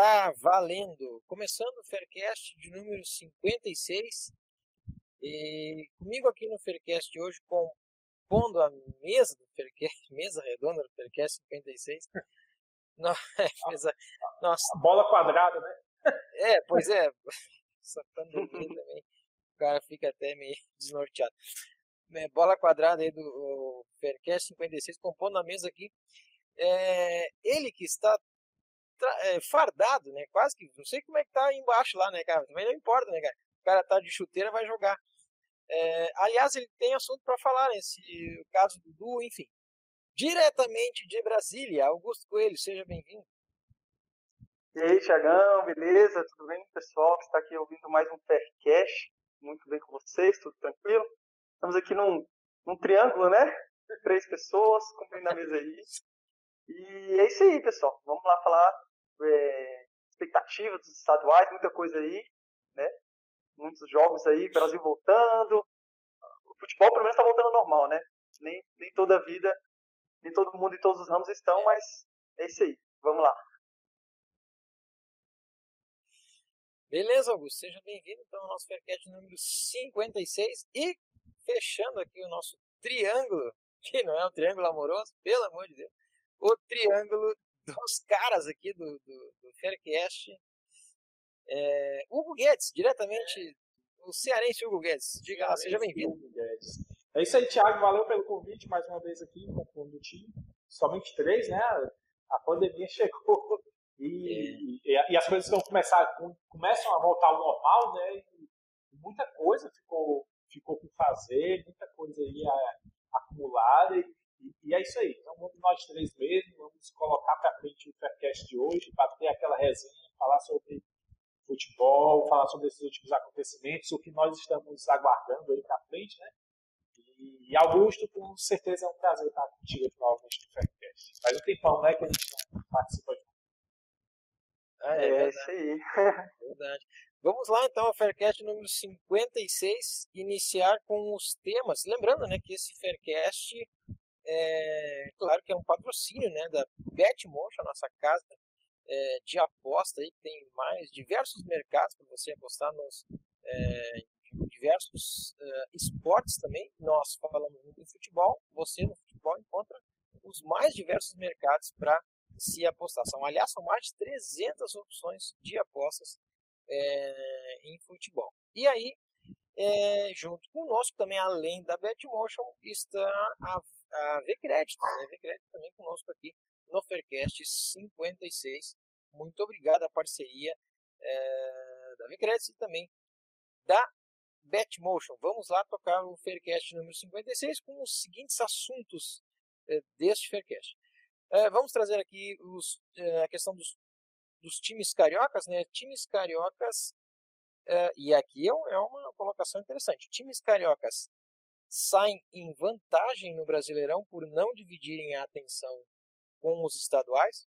Está valendo! Começando o Faircast de número 56. E comigo aqui no Faircast de hoje, compondo a mesa do Faircast, mesa redonda do Faircast 56. Não, é, mesa, nossa. A bola quadrada, né? É, pois é. Não também. O cara fica até meio desnorteado. É, bola quadrada aí do Faircast 56, compondo a mesa aqui. É, ele que está é, fardado, né? Quase que. Não sei como é que tá embaixo lá, né, cara? Também não importa, né, cara? O cara tá de chuteira, vai jogar. É, aliás, ele tem assunto para falar, né? o caso do Du, enfim. Diretamente de Brasília, Augusto Coelho, seja bem-vindo. E aí, Tiagão, beleza? Tudo bem, pessoal que está aqui ouvindo mais um Faircast? Muito bem com vocês, tudo tranquilo? Estamos aqui num, num triângulo, né? Três pessoas, cumprindo a mesa aí. E é isso aí, pessoal. Vamos lá falar é, expectativa dos estaduais, muita coisa aí, né? Muitos jogos aí, Brasil voltando. O futebol, pelo menos, está voltando ao normal, né? Nem, nem toda a vida, nem todo mundo e todos os ramos estão, mas é isso aí. Vamos lá. Beleza, Augusto. Seja bem-vindo então ao nosso Faircast número 56 e fechando aqui o nosso triângulo, que não é um triângulo amoroso, pelo amor de Deus, o triângulo dos caras aqui do, do, do Faircast. É, Hugo Guedes, diretamente, o cearense Hugo Guedes. Diga lá, seja bem-vindo. É isso aí, Thiago. Valeu pelo convite mais uma vez aqui com o time. Somente três, né? A pandemia chegou e, é. e, e, as coisas vão começar, começam a voltar ao normal, né? E muita coisa ficou, ficou por fazer, muita coisa aí acumulada e e, e, é isso aí. Então vamos nós três mesmo, vamos colocar para frente o Faircast de hoje, para ter aquela resenha, falar sobre futebol, falar sobre esses últimos acontecimentos, o que nós estamos aguardando aí para frente, né? E, e, Augusto, com certeza é um prazer estar contigo aqui novamente no Faircast. Faz um tempão, né, que a gente não participa de ah, é, é isso aí. verdade. Vamos lá então ao Faircast número 56, iniciar com os temas. Lembrando né, que esse Faircast é, claro que é um patrocínio né, da Betmotion, nossa casa é, de aposta, aí, que tem mais diversos mercados para você apostar nos é, diversos é, esportes também. Nós falamos muito de futebol, você no futebol encontra os mais diversos mercados para se apostar. São, aliás, são mais de 300 opções de apostas é, em futebol. E aí, é, junto conosco também, além da Betmotion, está a a V-Crédito, né? V-Crédito também conosco aqui no Faircast 56. Muito obrigado à parceria é, da V-Crédito e também da Betmotion. Vamos lá tocar o Faircast número 56 com os seguintes assuntos é, deste Faircast. É, vamos trazer aqui os, a questão dos, dos times cariocas, né? Times cariocas, e aqui é uma colocação interessante. Times cariocas saem em vantagem no Brasileirão por não dividirem a atenção com os estaduais?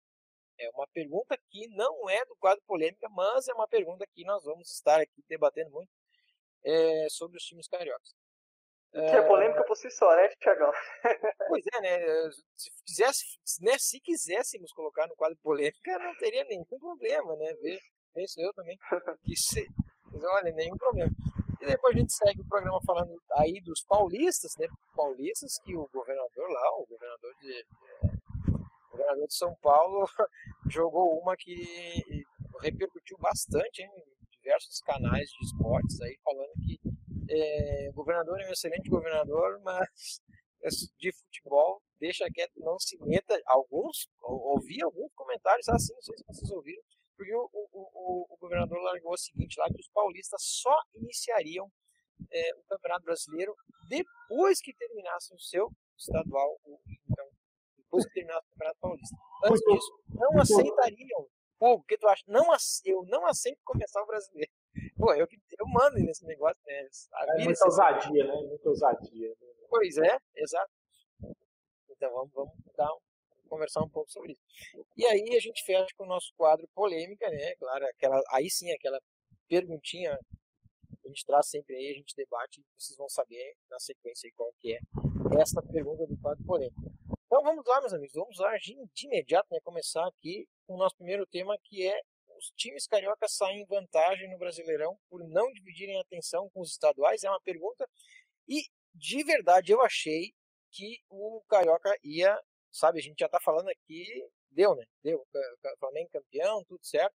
É uma pergunta que não é do quadro polêmica, mas é uma pergunta que nós vamos estar aqui debatendo muito é, sobre os times cariocas. Que é polêmica por si só, né, Tiagão? Pois é, né? Se, quisesse, né, se quiséssemos colocar no quadro polêmica, não teria nenhum problema, né? Ver, penso eu também. Que se, olha, nenhum problema. E depois a gente segue o programa falando aí dos paulistas, né? Paulistas que o governador lá, o governador de, é, o governador de São Paulo jogou uma que repercutiu bastante em diversos canais de esportes aí falando que é, o governador é um excelente governador, mas de futebol deixa quieto, não se meta. Alguns, ouvi alguns comentários assim, não sei se vocês ouviram, porque o, o, o, governador largou o seguinte lá, que os paulistas só iniciariam é, o Campeonato Brasileiro depois que terminasse o seu estadual, então, depois que terminasse o Campeonato Paulista. Antes disso, não aceitariam. Pô, o que tu acha? Não, eu não aceito começar o brasileiro. Pô, eu, eu mando nesse negócio, né? É muita ousadia, né? Muita ousadia. Né? Pois é, exato. Então vamos, vamos dar um conversar um pouco sobre isso. E aí a gente fecha com o nosso quadro polêmica, né? Claro, aquela, aí sim, aquela perguntinha a gente traz sempre aí, a gente debate, vocês vão saber na sequência qual que é essa pergunta do quadro polêmico. Então vamos lá, meus amigos, vamos lá de, de imediato, né, começar aqui com o nosso primeiro tema, que é os times cariocas saem em vantagem no Brasileirão por não dividirem atenção com os estaduais? É uma pergunta. E de verdade eu achei que o Carioca ia, sabe, a gente já está falando aqui, deu, né? Deu. Flamengo campeão, tudo certo.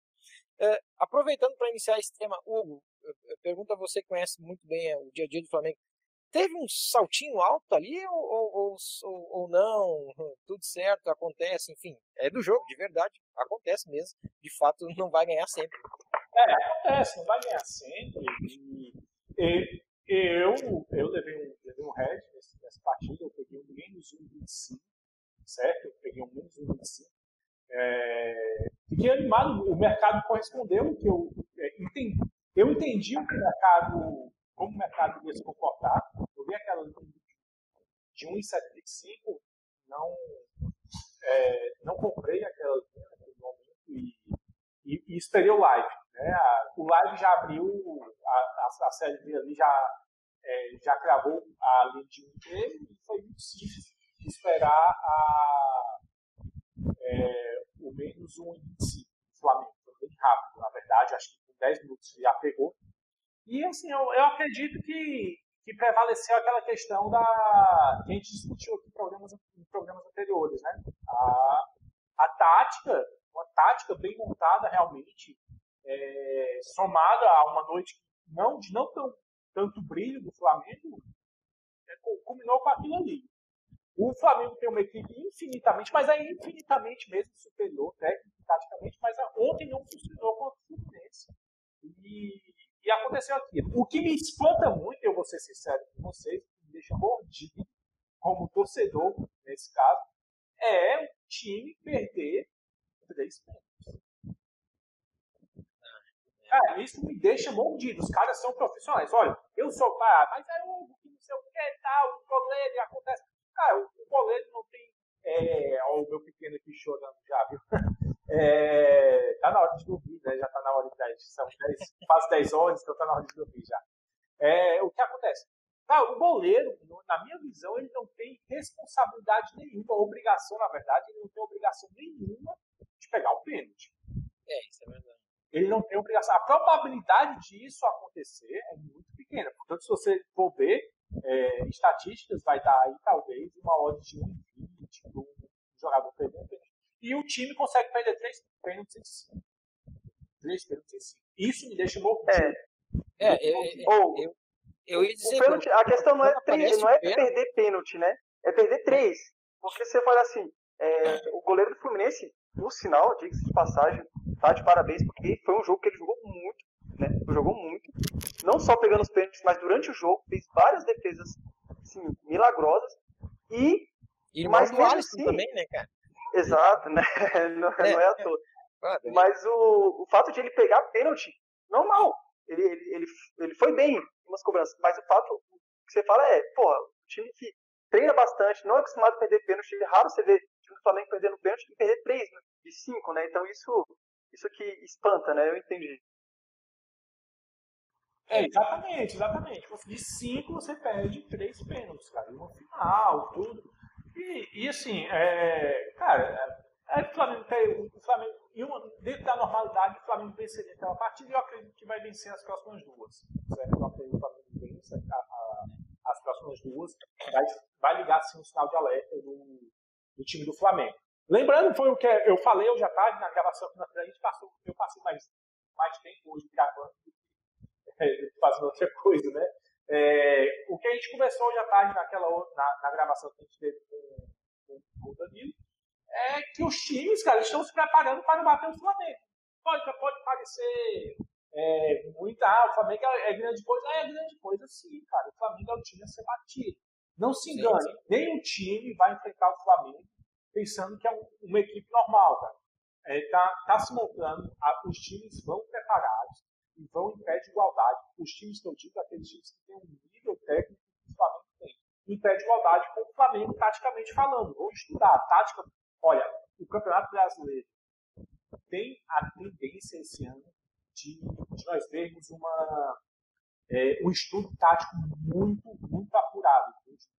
É, aproveitando para iniciar esse tema, Hugo, pergunta a você que conhece muito bem é, o dia a dia do Flamengo teve um saltinho alto ali ou, ou, ou, ou, não? Tudo certo, acontece, enfim, é do jogo, de verdade, acontece mesmo. De fato, não vai ganhar sempre. É, acontece, não vai ganhar sempre. E, e eu, eu levei um, levei um head nessa, nessa partida, eu peguei um menos 1,25, certo? Eu peguei um menos 1,25. É, fiquei animado, o mercado correspondeu, que eu é, entendi. Eu entendi o que o mercado como o mercado ia se comportar. Eu vi aquela de 1,75, não, é, não comprei aquela naquele momento e, e, e, esperei o live. Né? A, o live já abriu, a, a, a série ali já, é, já cravou a linha de 1 e foi muito simples esperar a, é, o menos 1,25 do Flamengo. Foi bem rápido, na verdade, acho que com 10 minutos já pegou. E assim, eu, eu acredito que, que prevaleceu aquela questão da que a gente discutiu aqui em programas, em programas anteriores, né? A, a tática, uma tática bem montada realmente, é, somada a uma noite não, de não tão, tanto brilho do Flamengo, é, culminou com aquilo ali. O Flamengo tem uma equipe infinitamente, mas é infinitamente mesmo superior, técnico, taticamente, mas ontem não funcionou contra o Fluminense. E e aconteceu aquilo. O que me espanta muito, eu vou ser sincero com vocês, me deixa mordido, como torcedor, nesse caso, é o time perder três pontos. Cara, isso me deixa mordido. Os caras são profissionais. Olha, eu sou pá, mas é o que não sei o que tal, o goleiro acontece. Cara, o goleiro não tem. É, ó, o meu pequeno aqui chorando já, viu? É, tá na hora de dormir, né? Já tá na hora de 10, são 10, quase 10 horas, então tá na hora de dormir já. É, o que acontece? Ah, o goleiro, na minha visão, ele não tem responsabilidade nenhuma, obrigação, na verdade, ele não tem obrigação nenhuma de pegar o pênalti. É, isso é verdade. Ele não tem obrigação. A probabilidade disso acontecer é muito pequena. Portanto, se você for ver é, estatísticas, vai dar aí talvez uma odd de 1,20 para um jogador perder um pênalti e o time consegue perder três pênaltis em cima. Três pênaltis em. Isso me deixa louco. É. É, é, é, Ou, eu, eu ia dizer. Pênalti, a questão não é, três, não é perder pênalti, né? É perder três. Porque você fala assim, é, o goleiro do Fluminense, no sinal, diga-se de passagem, tá de parabéns, porque foi um jogo que ele jogou muito, né? Jogou muito. Não só pegando os pênaltis, mas durante o jogo fez várias defesas assim, milagrosas. E. E mais do Alisson assim, também, né, cara? Exato, né? Não é, não é à toa. Mas o, o fato de ele pegar pênalti, normal. Ele, ele, ele, ele foi bem em umas cobranças. Mas o fato que você fala é, porra, o time que treina bastante, não é acostumado a perder pênalti, é raro você ver o time do Flamengo perdendo pênalti e perder três né? de cinco, né? Então isso, isso que espanta, né? Eu entendi. É, exatamente, exatamente. De cinco você perde três pênaltis, cara. E no final, tudo. E, e assim, é, cara, é, o Flamengo o Flamengo, e uma, dentro da normalidade, o Flamengo venceria aquela partida e eu acredito que vai vencer as próximas duas. Certo? Eu acredito que o Flamengo vence a, a, as próximas duas, vai, vai ligar assim, um sinal de alerta do, do time do Flamengo. Lembrando, foi o que eu falei hoje à tarde na gravação que a gente passou, eu passei mais, mais tempo hoje gravando é, fazendo outra coisa, né? É, o que a gente conversou hoje à tarde naquela, na, na gravação que a gente teve com, com, com, o Danilo é que os times, cara, estão se preparando para bater o Flamengo. Pode, pode parecer é, muito, ah, o Flamengo é, é, grande coisa. É, grande coisa sim, cara. O Flamengo é o time a ser batido. Não se engane, sim, sim. nenhum time vai enfrentar o Flamengo pensando que é um, uma equipe normal, cara. É, tá, tá se montando, a, os times vão preparados, e vão em pé de igualdade. Os times que eu digo, aqueles times que têm um nível técnico que o Flamengo tem, em pé de igualdade com o Flamengo, taticamente falando. Vou estudar a tática. Olha, o Campeonato Brasileiro tem a tendência esse ano de, de nós vermos uma, é, um estudo tático muito, muito apurado,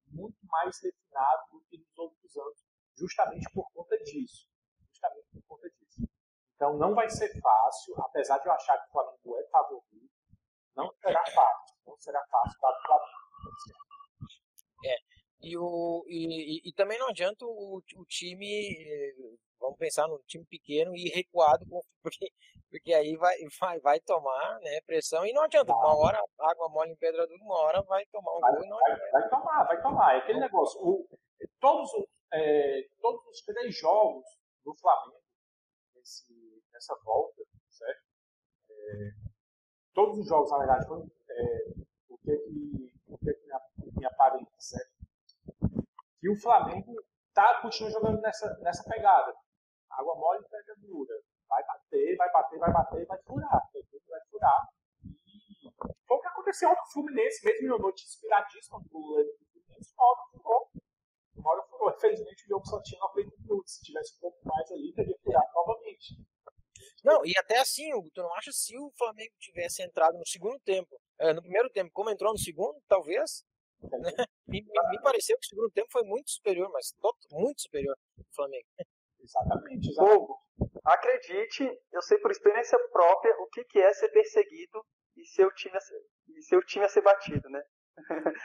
muito mais refinado do que nos outros anos, justamente por conta disso. Justamente por conta disso. Então não vai ser fácil, apesar de eu achar que o Flamengo é favorito, não será fácil. Não será fácil para o Flamengo. É. E, o, e, e, também não adianta o, o time, eh, vamos pensar no time pequeno e recuado, porque, porque aí vai, vai, vai tomar né, pressão e não adianta. Uma hora água mole em pedra dura, uma hora vai tomar um vai, gol e não vai, vai, tomar, vai tomar. É aquele negócio. O, todos, é, todos os três jogos do Flamengo nesse, nessa volta, certo? É, todos os jogos, na verdade, foi, é, o que é que, o que, é que me, me aparenta, certo? Que o Flamengo tá, continua jogando nessa, nessa pegada. Água mole e pedra dura. Vai bater, vai bater, vai bater, vai furar. Vai furar. E foi o que aconteceu ontem com o Fluminense, mesmo em noite inspiradíssima do Fluminense, uma hora furou. Uma hora furou. Infelizmente o jogo só tinha 90 minutos. Se tivesse um pouco mais ali, teria furado novamente. Não, e até assim, Hugo, tu não acha se o Flamengo tivesse entrado no segundo tempo, é, no primeiro tempo, como entrou no segundo, talvez, né? me, me, me, pareceu que o segundo tempo foi muito superior, mas muito superior ao Flamengo. Exatamente, exatamente. acredite, eu sei por experiência própria o que, que é ser perseguido e seu time, e seu time a ser batido, né?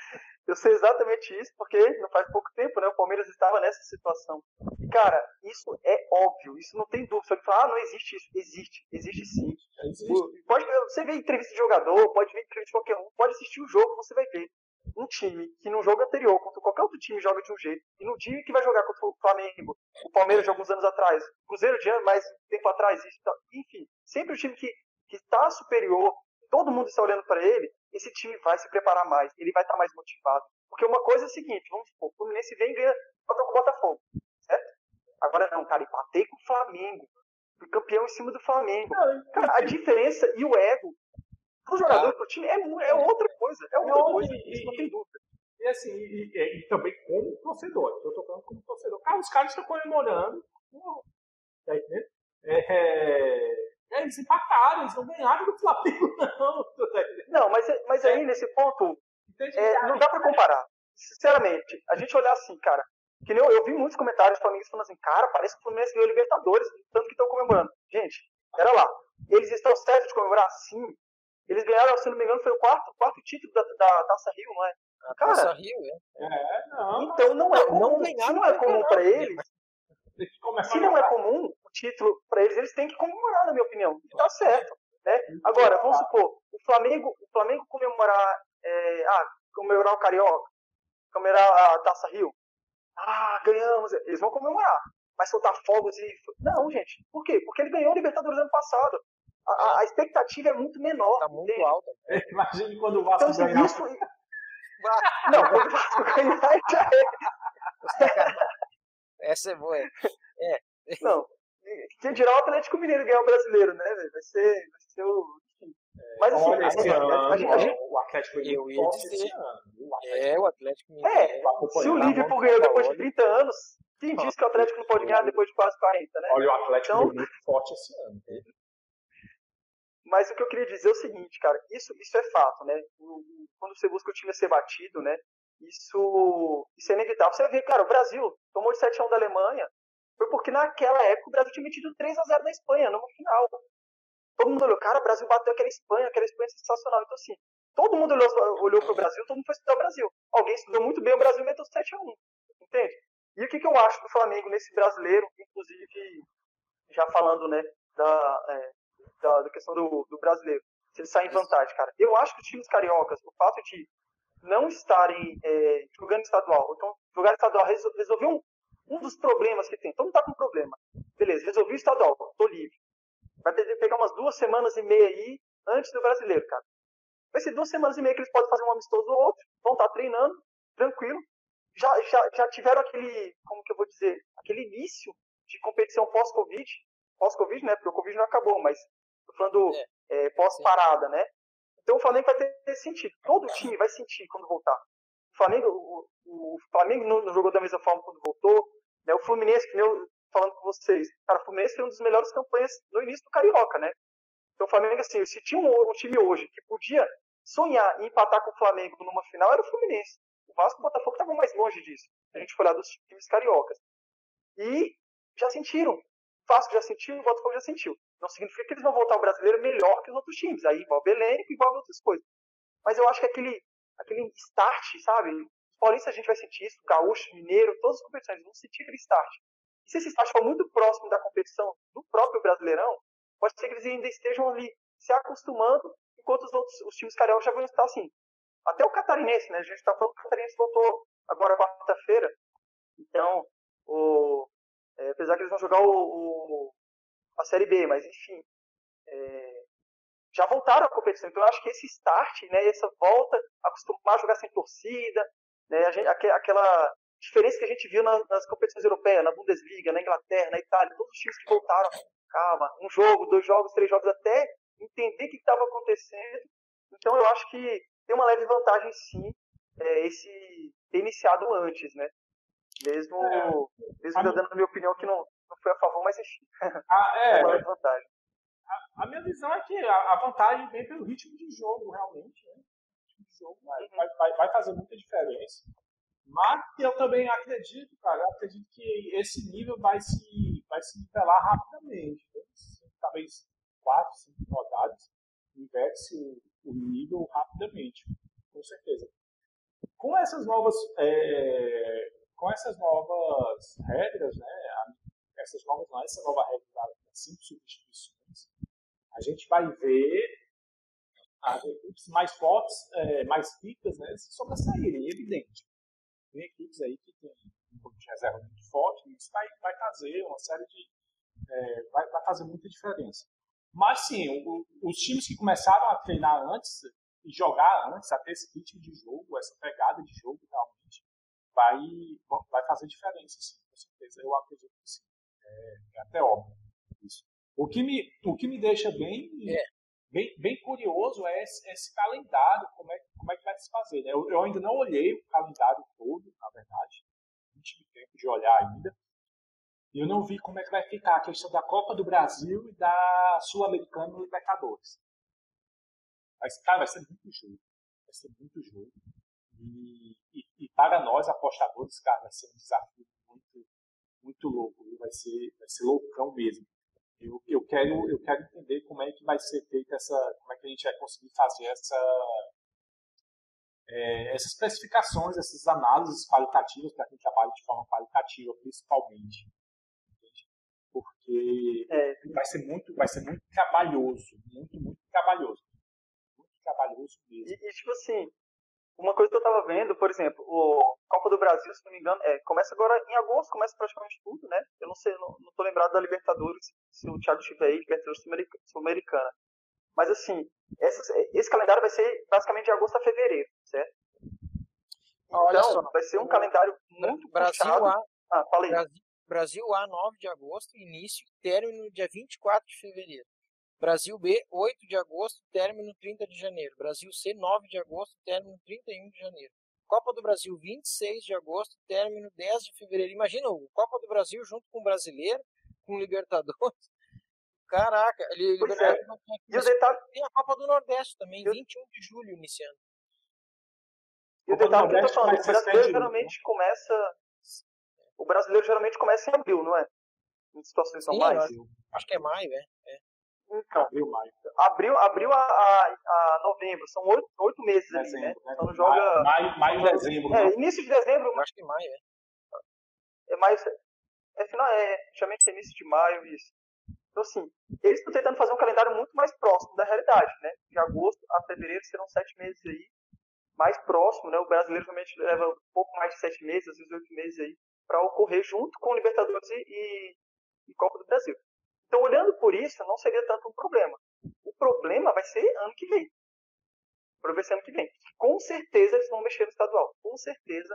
eu sei exatamente isso porque não faz pouco tempo, né? O Palmeiras estava nessa situação. E, cara, isso é óbvio, isso não tem dúvida. Que falar, ah, não existe isso. Existe, existe sim. Existe. Pode, você vê entrevista de jogador, pode ver entrevista de qualquer um, pode assistir o jogo, você vai ver. Um time que no jogo anterior, contra qualquer outro time, joga de um jeito, e no dia que vai jogar contra o Flamengo, o Palmeiras de alguns anos atrás, o Cruzeiro de mais tempo atrás, isso, enfim, sempre o time que está superior, todo mundo está olhando para ele, esse time vai se preparar mais, ele vai estar tá mais motivado. Porque uma coisa é a seguinte, vamos supor, o Fluminense vem e ganha contra o Botafogo, certo? Agora não, cara, empatei com o Flamengo, fui campeão em cima do Flamengo. Cara, a diferença e o ego pro jogador e pro time é, é outra coisa, é outra não, coisa, e, isso não tem dúvida. E assim, e, e, e, também como torcedor, eu tô falando como torcedor. Cara, os caras estão comemorando, tá entendendo? É, é é, eles empataram, eles não ganharam do Flamengo, não. Não, mas, mas aí nesse ponto, é, não dá pra comparar. Sinceramente, a gente olhar assim, cara, que nem eu, eu vi muitos comentários flamenguistas falando assim, cara, parece que o Fluminense ganhou Libertadores, tanto que estão comemorando. Gente, pera lá. Eles estão certos de comemorar? Sim. Eles ganharam, se não me engano, foi o quarto, quarto título da, da Taça Rio, não é? A cara, Taça Rio, é. é não. Então não é comum, não, não é comum para eles. Se não é comum título para eles, eles têm que comemorar, na minha opinião. E tá certo. Né? Agora, vamos supor, o Flamengo, o Flamengo comemorar, é, ah, comemorar o Carioca, comemorar a Taça Rio. Ah, ganhamos. Eles vão comemorar. Mas soltar fogos e. Não, gente. Por quê? Porque ele ganhou o Libertadores ano passado. A, a expectativa é muito menor. Tá muito entende? alta. Imagine quando o Vasco então, ganhar. Isso... Não, quando o Vasco ganhar, já é. Essa é boa. É. Não. Quem dirá o Atlético Mineiro ganhar o brasileiro, né, velho? Vai ser, vai ser o. Mas assim, Olha, esse ano, a gente, a gente... o Atlético Mineiro ia dizer, É, o Atlético Mineiro. É, se o Liverpool ganhou depois de 30 anos, quem disse que o Atlético não pode ganhar depois de quase 40, né? Olha, o Atlético então... muito forte esse ano. Mas o que eu queria dizer é o seguinte, cara, isso, isso é fato, né? Quando você busca o time a ser batido, né? Isso, isso é inevitável. Você vê, cara, o Brasil tomou de 7x1 da Alemanha, foi porque naquela época o Brasil tinha metido 3x0 na Espanha, no final. Todo mundo olhou, cara, o Brasil bateu aquela Espanha, aquela Espanha sensacional. Então, assim, todo mundo olhou, olhou pro Brasil, todo mundo foi estudar o Brasil. Alguém estudou muito bem o Brasil meteu 7x1. Entende? E o que, que eu acho do Flamengo nesse brasileiro, inclusive, já falando, né, da, é, da, da, questão do, do brasileiro, se ele sai em vantagem, cara. Eu acho que os times cariocas, o fato de não estarem é, jogando estadual, então jogar estadual resolver um, um dos problemas que tem. Todo mundo tá com problema. Beleza, resolvi o estadual, tô livre. Vai ter que pegar umas duas semanas e meia aí antes do brasileiro, cara. Vai ser duas semanas e meia que eles podem fazer um amistoso ou outro, vão estar tá treinando, tranquilo. Já, já, já tiveram aquele, como que eu vou dizer, aquele início de competição pós-Covid. Pós-Covid, né? Porque o Covid não acabou, mas tô falando é. É, pós-parada, né? Então o Flamengo vai ter sentido. Todo time vai sentir quando voltar. O Flamengo, o, o Flamengo não, jogou da mesma forma quando voltou. Né? O Fluminense, que eu falando com vocês, cara, o Fluminense foi uma das melhores campanhas no início do Carioca, né? Então o Flamengo, assim, se tinha um, um time hoje que podia sonhar em empatar com o Flamengo numa final, era o Fluminense. O Vasco e o Botafogo estavam mais longe disso. A gente foi lá dos times cariocas. E já sentiram. O Vasco já sentiu, o Botafogo já sentiu. Não significa que eles vão voltar ao brasileiro melhor que os outros times. Aí envolve elenco, envolve outras coisas. Mas eu acho que aquele, aquele start, sabe? Os paulistas a gente vai sentir isso, gaúcho, mineiro, todas as competições vão sentir aquele start. E se esse start for muito próximo da competição do próprio Brasileirão, pode ser que eles ainda estejam ali se acostumando, enquanto os outros os times cariocas já vão estar assim. Até o catarinense, né? A gente está falando que o catarinense voltou agora quarta-feira. Então, o, é, apesar que eles vão jogar o, o, a Série B, mas enfim, é, já voltaram à competição. Então, eu acho que esse start, né, essa volta, acostumar a jogar sem torcida, né, gente, aquela diferença que a gente viu nas, nas, competições europeias, na Bundesliga, na Inglaterra, na Itália, todos os times que voltaram, calma, um jogo, dois jogos, três jogos, até entender o que estava acontecendo. Então, eu acho que tem uma leve vantagem, sim, é, esse ter iniciado antes, né? Mesmo, é, mesmo eu dando a minha opinião que não, não foi a favor, mas enfim. Ah, é, é uma vantagem. A, a, minha visão é que a, a, vantagem vem pelo ritmo de jogo, realmente. Né? O ritmo de jogo vai, uhum. vai, vai, vai fazer muita diferença. Mas eu também acredito, cara, acredito que esse nível vai se, vai se nivelar rapidamente. Né? Talvez quatro, cinco rodadas, inverte o, o nível rapidamente, com certeza. Com essas novas é, com essas novas regras, né, essas novas, não, essa nova regra das cinco substituições, a gente vai ver as equipes mais fortes, é, mais ricas, né, se sobressaírem, é evidente. Tem equipes aí que tem um pouco de reserva muito forte, isso vai, vai fazer uma série de. É, vai, vai fazer muita diferença. Mas sim, o, os times que começaram a treinar antes e jogar antes, a ter esse ritmo de jogo, essa pegada de jogo realmente, vai, vai fazer diferença, sim, com certeza. Eu acredito que sim. É, é até óbvio. O que me, o que me deixa bem, é. bem, bem curioso é esse, esse, calendário, como é, como é que vai se fazer. Né? Eu, eu ainda não olhei o calendário todo, na verdade. Não tive tempo de olhar ainda. E eu não vi como é que vai ficar a questão da Copa do Brasil e da Sul-Americana no Libertadores. Mas, cara, vai ser muito jogo. Vai ser muito jogo. E, e, e, para nós, apostadores, cara, vai ser um desafio muito, muito louco. Vai ser, vai ser loucão mesmo. Eu, eu, quero, eu quero entender como é que vai ser feita essa. Como é que a gente vai conseguir fazer essa. É, essas especificações, essas análises qualitativas para quem trabalha de forma qualitativa, principalmente. Entende? Porque é. vai ser muito, vai ser muito trabalhoso, muito, muito trabalhoso. Muito trabalhoso mesmo. E, e tipo assim, uma coisa que eu tava vendo, por exemplo, o Copa do Brasil, se não me engano, é, começa agora em agosto, começa praticamente tudo, né? Eu não sei, não, não tô lembrado da Libertadores, se o Thiago estiver aí, Libertadores Sul-Americana. Mas assim, essa, esse calendário vai ser basicamente de agosto a fevereiro, certo? Então, só, vai ser um calendário muito Brasil puxado. A, ah, falei. Brasil, Brasil A, 9 de agosto, início, término dia 24 de fevereiro. Brasil B, 8 de agosto, término 30 de janeiro. Brasil C, 9 de agosto, término 31 de janeiro. Copa do Brasil, 26 de agosto, término 10 de fevereiro. Imagina o Copa do Brasil junto com o Brasileiro, com o Libertadores. Caraca, ele, Libertadores é. e o detalhe... tem a Copa do Nordeste também, 21 de julho iniciando. E o detalhe que eu tô falando, o brasileiro geralmente começa. O brasileiro geralmente começa em abril, não é? Em situações normais. Acho que é maio, é. É. Então, abril, maio. Abril, abril a, a, a novembro, são oito, oito meses dezembro, ali, né? né? Então joga. Maio, maio, dezembro. É, início de dezembro. acho que maio, é. É maio. É final, é, geralmente é início de maio, isso. Então, assim, eles estão tentando fazer um calendário muito mais próximo da realidade, né? De agosto a fevereiro serão sete meses aí, mais próximo, né? O brasileiro realmente leva um pouco mais de sete meses, às vezes oito meses aí, para ocorrer junto com o Libertadores e, e, e Copa do Brasil. Então, olhando por isso, não seria tanto um problema. O problema vai ser ano que vem. Para ver se ano que vem. Com certeza eles vão mexer no estadual. Com certeza.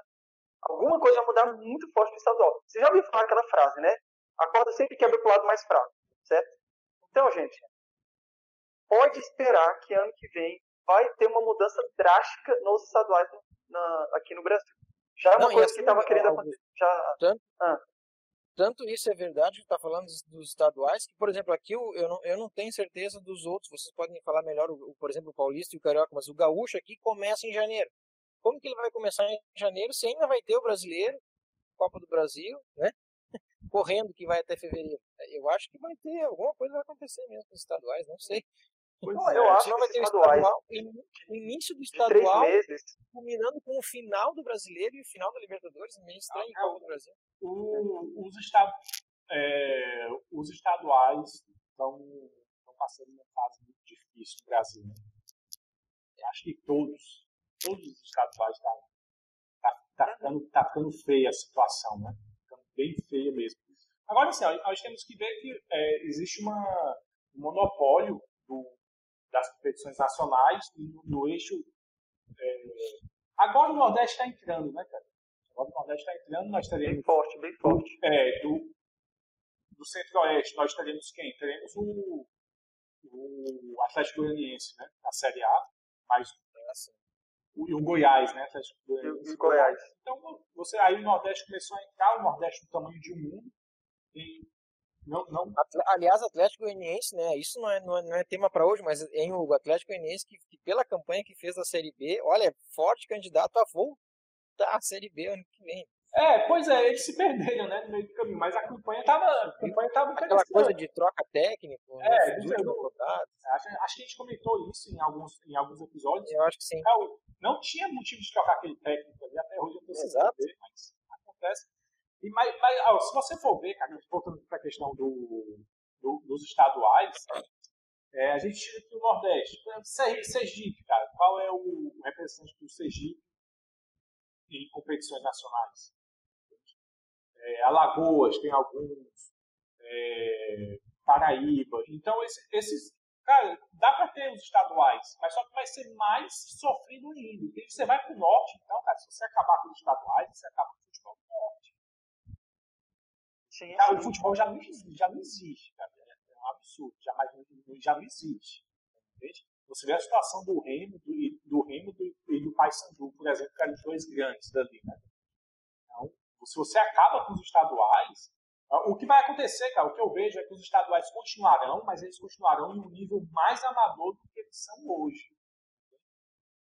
Alguma coisa vai mudar muito forte no estadual. Você já ouviu falar aquela frase, né? A corda sempre quebra para o lado mais fraco. Certo? Então, gente, pode esperar que ano que vem vai ter uma mudança drástica nos estaduais na, aqui no Brasil. Já é uma não, coisa assim, que estava querendo acontecer. Já... Tanto, ah tanto isso é verdade, está falando dos estaduais, que, por exemplo, aqui eu, eu, não, eu não tenho certeza dos outros, vocês podem falar melhor, o, por exemplo, o Paulista e o Carioca, mas o Gaúcho aqui começa em janeiro. Como que ele vai começar em janeiro se ainda vai ter o Brasileiro, Copa do Brasil, né? correndo que vai até fevereiro. Eu acho que vai ter alguma coisa vai acontecer mesmo com os estaduais, não sei. Pois não, é, eu acho não vai ter o estadual, o início do estadual, culminando com o final do brasileiro e o final da Libertadores, meio estranho ah, é, do Brasil. O, os, estad, é, os estaduais estão passando uma fase muito difícil no Brasil. Né? Eu acho que todos, todos os estaduais estão tá, tá, tá, ficando, tá ficando feia a situação, né? Ficando bem feia mesmo. Agora, sim, nós temos que ver que é, existe uma, um monopólio do, das competições nacionais no, no eixo. É, agora o Nordeste está entrando, né, cara? Agora o Nordeste está entrando, nós teremos. Bem forte, bem forte. É, do, do Centro-Oeste, nós teremos quem? Teremos o, o Atlético Goianiense, né? Na Série A, mais o, e o Goiás, né? Atlético Goianiense. E Goiás. Então, você, aí o Nordeste começou a entrar, o Nordeste do tamanho de um mundo. E não, não... Aliás, Atlético Goianiense, né? Isso não é, não é, não é tema para hoje, mas em o Atlético Goianiense, que, que, pela campanha que fez da Série B, olha, é forte candidato a voltar à Série B ano que vem. É, pois é, eles se perderam, né, no meio do caminho, mas a campanha tava, a campanha tava Aquela coisa de troca técnica, é, né, acho, acho, que a gente comentou isso em alguns, em alguns episódios. Eu acho que sim. Não, não tinha motivo de trocar aquele técnico ali, até hoje eu tô sem saber, mas acontece. E, mas, mas ó, se você for ver, cara, voltando para a questão do, do, dos estaduais, é, a gente tira aqui o Nordeste. Sergipe, cara, qual é o representante do Sergipe em competições nacionais? É, Alagoas tem alguns, é, Paraíba. Então, esse, esses. Cara, dá para ter os estaduais, mas só que vai ser mais sofrido ainda. Porque você vai para o norte, então, cara, se você acabar com os estaduais, você acaba com o futebol do norte. O futebol já não, já não existe, cara. É um absurdo. Já, já não existe. Entende? Você vê a situação do Remo, do, do Remo do, e do Paysandu, por exemplo, que eram os dois grandes dali, né? se você acaba com os estaduais, o que vai acontecer, cara, o que eu vejo é que os estaduais continuarão, mas eles continuarão em um nível mais amador do que eles são hoje.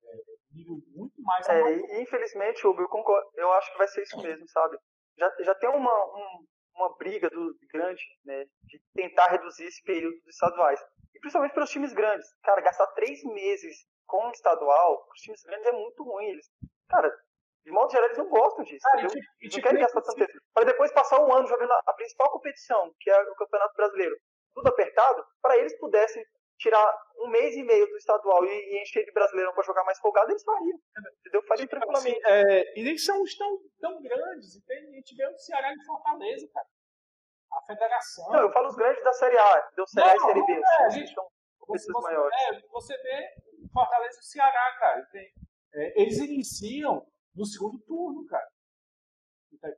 É, um nível muito mais é, amador. Infelizmente, Hugo, eu, concordo, eu acho que vai ser isso mesmo, sabe? Já, já tem uma, um, uma briga do, grande né, de tentar reduzir esse período dos estaduais. E principalmente para os times grandes. Cara, gastar três meses com o estadual, para os times grandes é muito ruim. Eles, cara, de modo geral, eles não gostam disso. Ah, entendeu? Eles não querem gastar tanto tempo. Para depois passar um ano jogando a principal competição, que é o Campeonato Brasileiro, tudo apertado, para eles pudessem tirar um mês e meio do estadual e, e encher de brasileiro para jogar mais folgado, eles fariam. Entendeu? Fariam tipo tranquilamente. Assim, é, e eles são tão, tão grandes. E tem, a gente vê o Ceará de Fortaleza, cara. A federação. Não, eu falo os grandes da Série A, deu Série A e Série B. É, assim, gente, você, maiores. É, você vê Fortaleza e o Ceará, cara. Tem, é, eles iniciam no segundo turno, cara. Tá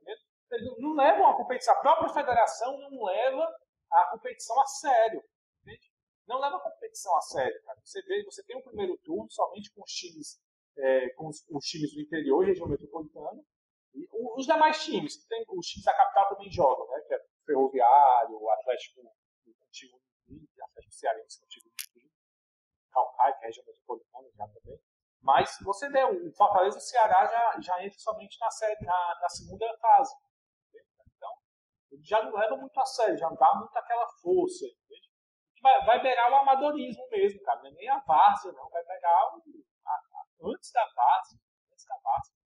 Eles não levam a competição, a própria federação não leva a competição a sério. Entende? Não leva a competição a sério, cara. Você vê, você tem um primeiro turno somente com os times, é, com os, os, times do interior, região metropolitana, os demais times, tem, os times da capital também jogam, né? Que é Ferroviário, o Atlético, o antigo Atlético Cearense, o antigo Calcaia, que é a região metropolitana já também. Mas você vê, o Fortaleza e o Ceará já, já entra somente na, série, na, na segunda fase. Então, ele já não leva muito a sério, já não dá muito aquela força. Vai, vai beirar o amadorismo mesmo, cara. Não é nem a várzea, não. Vai beirar o, a, a, antes da várzea. Antes da várzea.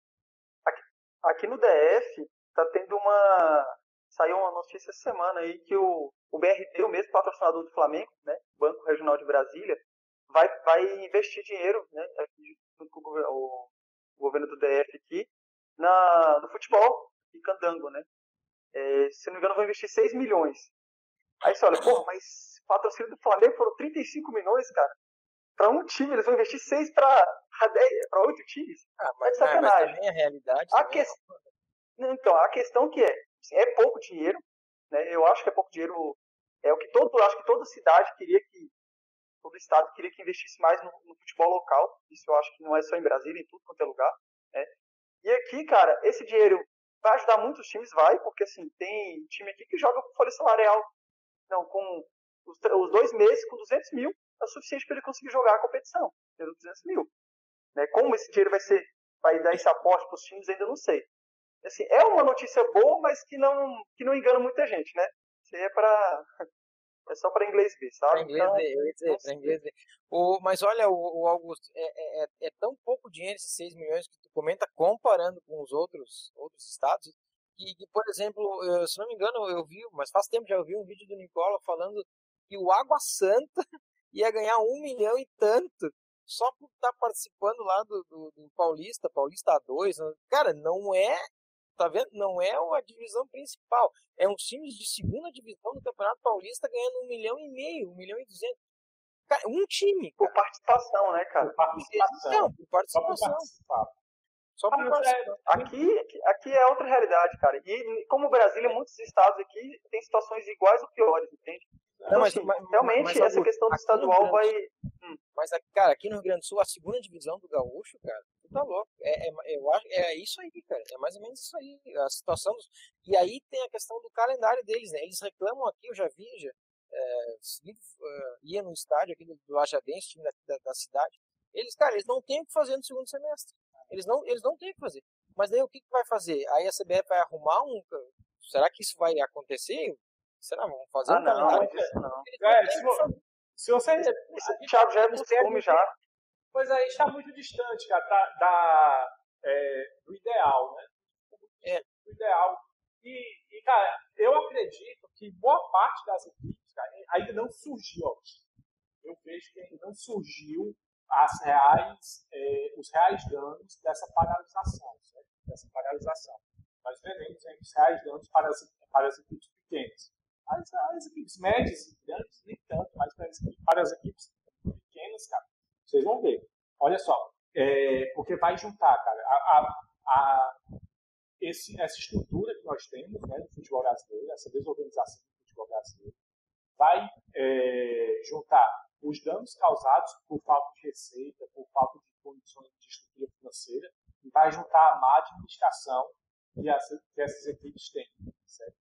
Aqui, no DF, tá tendo uma. Saiu uma notícia essa semana aí que o, o BRD, o mesmo patrocinador do Flamengo, né? Banco Regional de Brasília, vai, vai investir dinheiro, né? junto com o, governo do DF aqui, na, no futebol e candango, né? É, se não me engano, vão investir 6 milhões. Aí você olha, pô, mas patrocínio do Flamengo foram 35 milhões, cara. Para um time, eles vão investir 6 para 8 times. Ah, mas, é sacanagem. Mas a realidade. A que... Então, a questão que é, assim, é pouco dinheiro, né? Eu acho que é pouco dinheiro. É o que todo, acho que toda cidade queria que todo estado queria que investisse mais no, no, futebol local. Isso eu acho que não é só em Brasília, em tudo quanto é lugar. Né? E aqui, cara, esse dinheiro vai ajudar muitos times, vai, porque assim, tem time aqui que joga com folha salarial. Não, com os, os dois meses, com 200 mil, é o suficiente para ele conseguir jogar a competição, tendo 200 mil. Né? Como esse dinheiro vai ser, vai dar esse aporte para os times, ainda não sei. assim, é uma notícia boa, mas que não, que não engana muita gente, né? Isso aí é para é só para inglês ver, sabe? Para inglês então, ver, eu ia dizer, para inglês ver. O, mas olha, o, o Augusto, é, é, é, tão pouco dinheiro esses 6 milhões que tu comenta comparando com os outros, outros estados. E, que, por exemplo, eu, se não me engano, eu vi, mas faz tempo já ouvi um vídeo do Nicola falando que o Água Santa ia ganhar um milhão e tanto só por estar tá participando lá do, do, do Paulista, Paulista 2. Né? Cara, não é tá vendo? Não é a divisão principal. É um time de segunda divisão do Campeonato Paulista ganhando um milhão e meio, um milhão e duzentos. Cara, um time. Por participação, né, cara? Por participação. Não, por participação. Só por participação. Aqui, aqui é outra realidade, cara. E como o Brasil e muitos estados aqui tem situações iguais ou piores, entende? Então, mas, assim, mas, realmente, mas, essa questão do estadual vai. Hum. Mas, cara, aqui no Rio Grande do Sul, a segunda divisão do Gaúcho, cara, tá louco. É, é, eu acho, é isso aí, cara. É mais ou menos isso aí. A situação. Dos... E aí tem a questão do calendário deles, né? Eles reclamam aqui, eu já vi, já. É, uh, ia no estádio aqui do, do Lajadense, time da, da, da, cidade. Eles, cara, eles não têm o que fazer no segundo semestre. Eles não, eles não têm o que fazer. Mas daí o que, que vai fazer? Aí a CBF vai arrumar um. Será que isso vai acontecer? Será? Vamos fazer ah, um não, calendário? Não, não. É, se, se você. Esse, Thiago já é costume já. Pois aí está muito distante, cara, da, da é, do ideal, né? É. Do ideal. E, e, cara, eu acredito que boa parte das equipes cara, ainda não surgiu. Eu vejo que ainda não surgiu as reais, é, os reais danos dessa paralisação, certo? dessa paralisação. Nós veremos aí os reais danos para as, para as equipes pequenas. As, as equipes médias e grandes, nem tanto, mas para as, equipes pequenas, cara, vocês vão ver. Olha só, é, porque vai juntar, cara, a, a, a, esse, essa estrutura que nós temos né, do futebol brasileiro, essa desorganização do futebol brasileiro, vai é, juntar os danos causados por falta de receita, por falta de condições de estrutura financeira, e vai juntar a má administração que, que essas equipes têm, certo?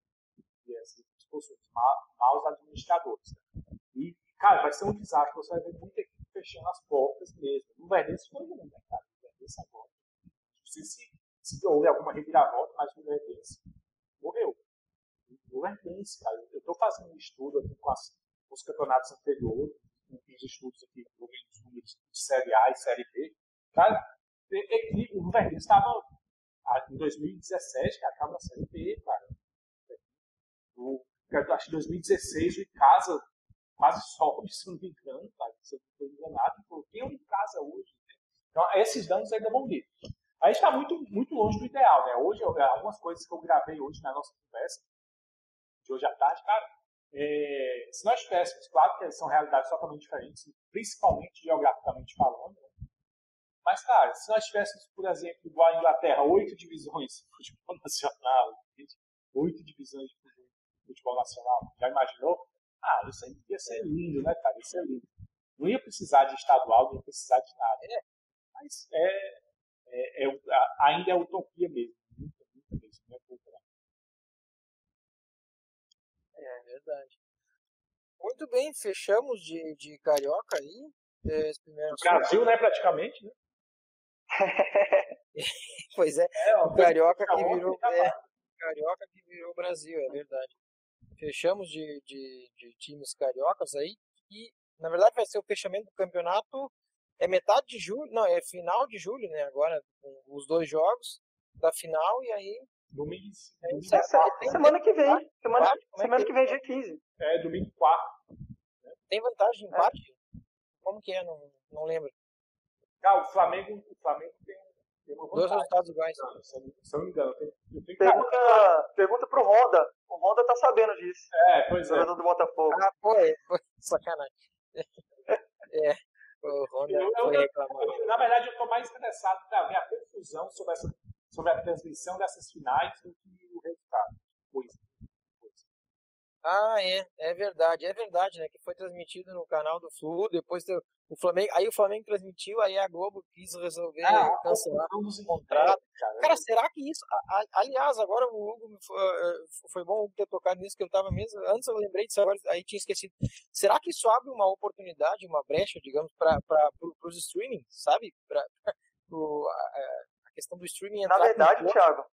E essas possuem maus administradores. E, cara, vai ser um desastre, você vai ver muita equipe fechando as portas mesmo. No Verdense foi um mercado. No Verdense agora. Não sei se, se houve alguma reviravolta, mas no Verdense morreu. No Verdense, cara. Eu estou fazendo um estudo aqui com, as, com os campeonatos anteriores, com os estudos aqui, pelo menos de Série A e Série B. Cara, o Verdense estava em 2017, cara, estava na Série B, cara. O, acho que em 2016 o Icasa quase sobe, se não me engano, tá? se eu não estou enganado, quem é um casa hoje. Né? Então, esses danos ainda vão vir. A gente está muito, muito longe do ideal, né? Hoje, algumas coisas que eu gravei hoje na nossa conversa, de hoje à tarde, cara, é, se nós tivéssemos, claro que são realidades totalmente diferentes, principalmente geograficamente falando, né? mas, cara, se nós tivéssemos, por exemplo, igual a Inglaterra, oito divisões de futebol nacional, oito divisões de futebol nacional, já imaginou? Ah, isso aí ia ser lindo, né, cara? Isso é lindo. Não ia precisar de estadual, não ia precisar de nada. É. Mas é, é, é, ainda é utopia mesmo. Muito, muito mesmo. Não é pouco, não. É verdade. Muito bem, fechamos de, de Carioca aí. Brasil, né, praticamente, né? pois é, é o Carioca que virou. É, Carioca que virou Brasil, é verdade fechamos de, de, de, times cariocas aí e na verdade vai ser o fechamento do campeonato é metade de julho, não, é final de julho, né? Agora com os dois jogos da final e aí domingo, é, é, semana que vem, semana, é semana que, que vem dia 15. É, domingo 4. Tem vantagem de é. empate? Como que é? Não, não lembro. Ah, o Flamengo, o Flamengo tem Dois resultados iguais. Não, se, eu não me engano, eu tenho, pergunta, pergunta pro Honda. O Honda tá sabendo disso. É, pois é. do Botafogo. Ah, foi, foi sacanagem. é, o Honda eu, foi reclamar. Na verdade, eu estou mais interessado para ver a confusão sobre, essa, sobre a transmissão dessas finais do que o resultado. Pois. Ah, é, é verdade, é verdade, né? Que foi transmitido no canal do Flu, depois o Flamengo, aí o Flamengo transmitiu, aí a Globo quis resolver ah, cancelar o contrato. Cara, cara, será que isso. aliás, agora o Hugo foi, eh, foi bom ter tocado nisso que eu tava mesmo. Antes eu lembrei disso, agora aí tinha esquecido. Será que isso abre uma oportunidade, uma brecha, digamos, para pro, os streaming, sabe? Para a, a, questão do streaming Na verdade, Thiago,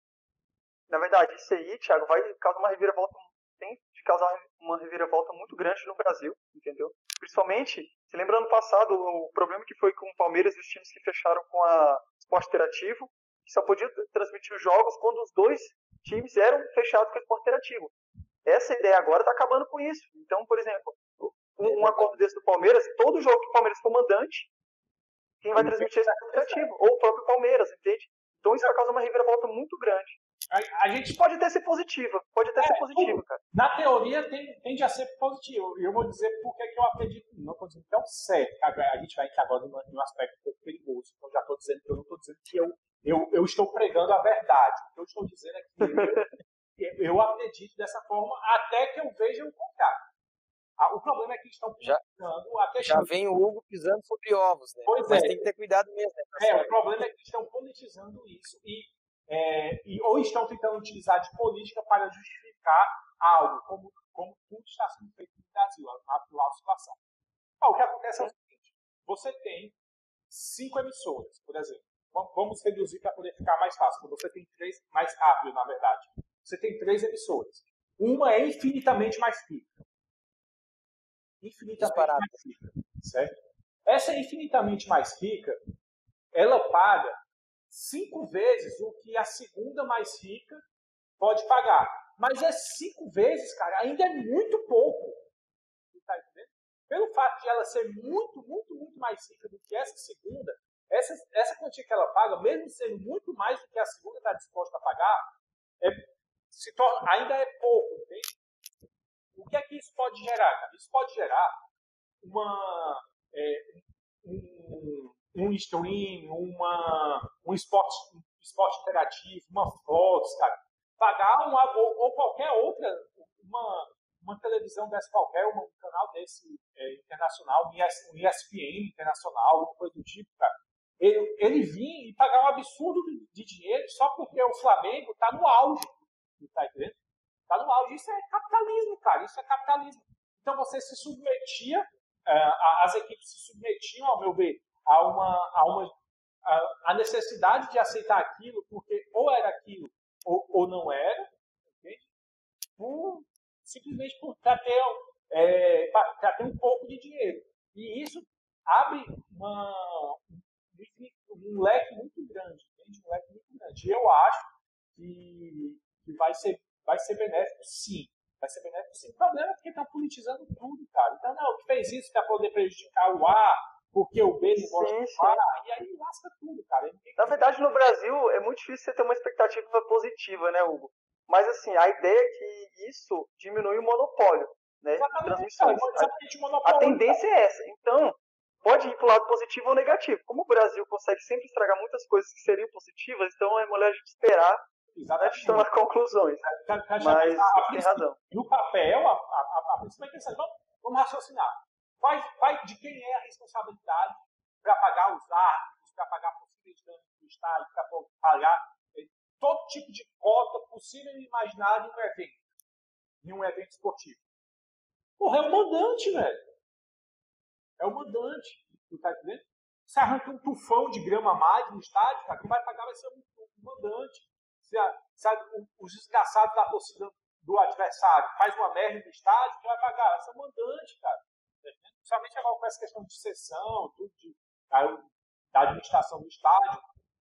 na verdade, isso aí, Thiago, vai causar uma reviravolta, tem de causar uma reviravolta muito grande no Brasil, entendeu? Principalmente, se lembra ano passado, o problema que foi com o Palmeiras e os times que fecharam com a Esporte Interativo, que só podia transmitir os jogos quando os dois times eram fechados com o Esporte Interativo. Essa ideia agora está acabando com isso. Então, por exemplo, um, um acordo desse do Palmeiras, todo jogo que o Palmeiras for mandante, quem vai transmitir é o Esporte Interativo, ou o próprio Palmeiras, entende? Então isso vai causar uma reviravolta muito grande. A, a gente pode até ser positiva, pode até é, ser positiva, cara. Na teoria tem, tende a ser positivo. E eu vou dizer por que eu acredito, não estou dizendo que é um certo. A gente vai entrar agora num aspecto um pouco perigoso. Então já estou dizendo que eu não estou dizendo que eu, eu, eu estou pregando a verdade. O que eu estou dizendo é que eu, eu acredito dessa forma até que eu veja o contrário. Ah, o problema é que estão já, até já vem o Hugo pisando sobre ovos, né? Pois Mas é. tem que ter cuidado mesmo. Né, é, o problema é que estão politizando isso e, é, e ou estão tentando utilizar de política para justificar algo, como, como tudo está sendo feito no Brasil, na atual situação. Ah, o que acontece é o seguinte: você tem cinco emissoras, por exemplo. Vamos reduzir para poder ficar mais fácil. Você tem três, mais rápido, na verdade. Você tem três emissoras. Uma é infinitamente mais rica infinitamente mais rica, certo? Essa infinitamente mais rica, ela paga cinco vezes o que a segunda mais rica pode pagar. Mas é cinco vezes, cara, ainda é muito pouco. Tá entendendo? Pelo fato de ela ser muito, muito, muito mais rica do que essa segunda, essa, essa quantia que ela paga, mesmo sendo muito mais do que a segunda está disposta a pagar, é, se torna, ainda é pouco, entende? O que é que isso pode gerar? Cara? Isso pode gerar uma, é, um, um stream, uma, um esporte, um esporte interativo, uma Fox, cara. Pagar uma, ou, ou, qualquer outra, uma, uma televisão dessa qualquer, um canal desse é, internacional, um ESPN internacional, alguma coisa do tipo, cara. Ele, ele vir e pagar um absurdo de, de dinheiro só porque o Flamengo está no auge. Tá entendendo? Está no auge. Isso é capitalismo, cara. Isso é capitalismo. Então você se submetia, é, as equipes se submetiam, ao meu ver, a uma, a uma a, necessidade de aceitar aquilo, porque ou era aquilo ou, ou não era, entende? Por, simplesmente para ter, é, ter um pouco de dinheiro. E isso abre uma, um leque muito grande, entende? Um leque muito grande. Eu acho que, que vai ser vai ser benéfico sim. Vai ser benéfico sim. O problema é que estão politizando tudo, cara. Então, não, que fez isso para poder prejudicar o A, porque o B não gosta do A, e aí lasca tudo, cara. Na verdade, no Brasil, é muito difícil você ter uma expectativa positiva, né, Hugo? Mas, assim, a ideia é que isso diminui o monopólio, né? Exatamente, transmissões. a, a tendência é essa. Então, pode ir para o lado positivo ou negativo. Como o Brasil consegue sempre estragar muitas coisas que seriam positivas, então é melhor a gente esperar Exatamente. Estão nas conclusões. Mas tem razão. No papel, a, a, a principal intenção, vamos, vamos raciocinar. Vai, vai, de quem é a responsabilidade para pagar os árbitros, para pagar possíveis danos do estádio, para pagar eh, todo tipo de cota possível e imaginário em um evento, em um evento esportivo. Porra, é o mandante, velho. É o mandante. Tu tá entendendo? Você arranca um tufão de grama a mais no estádio, cara, quem vai pagar vai ser o um mandante se, a, se a, os desgraçados da torcida do adversário faz uma merda no estádio, quem vai pagar? Essa é o mandante, cara. Principalmente agora com essa questão de sessão, tudo de, da, administração do estádio,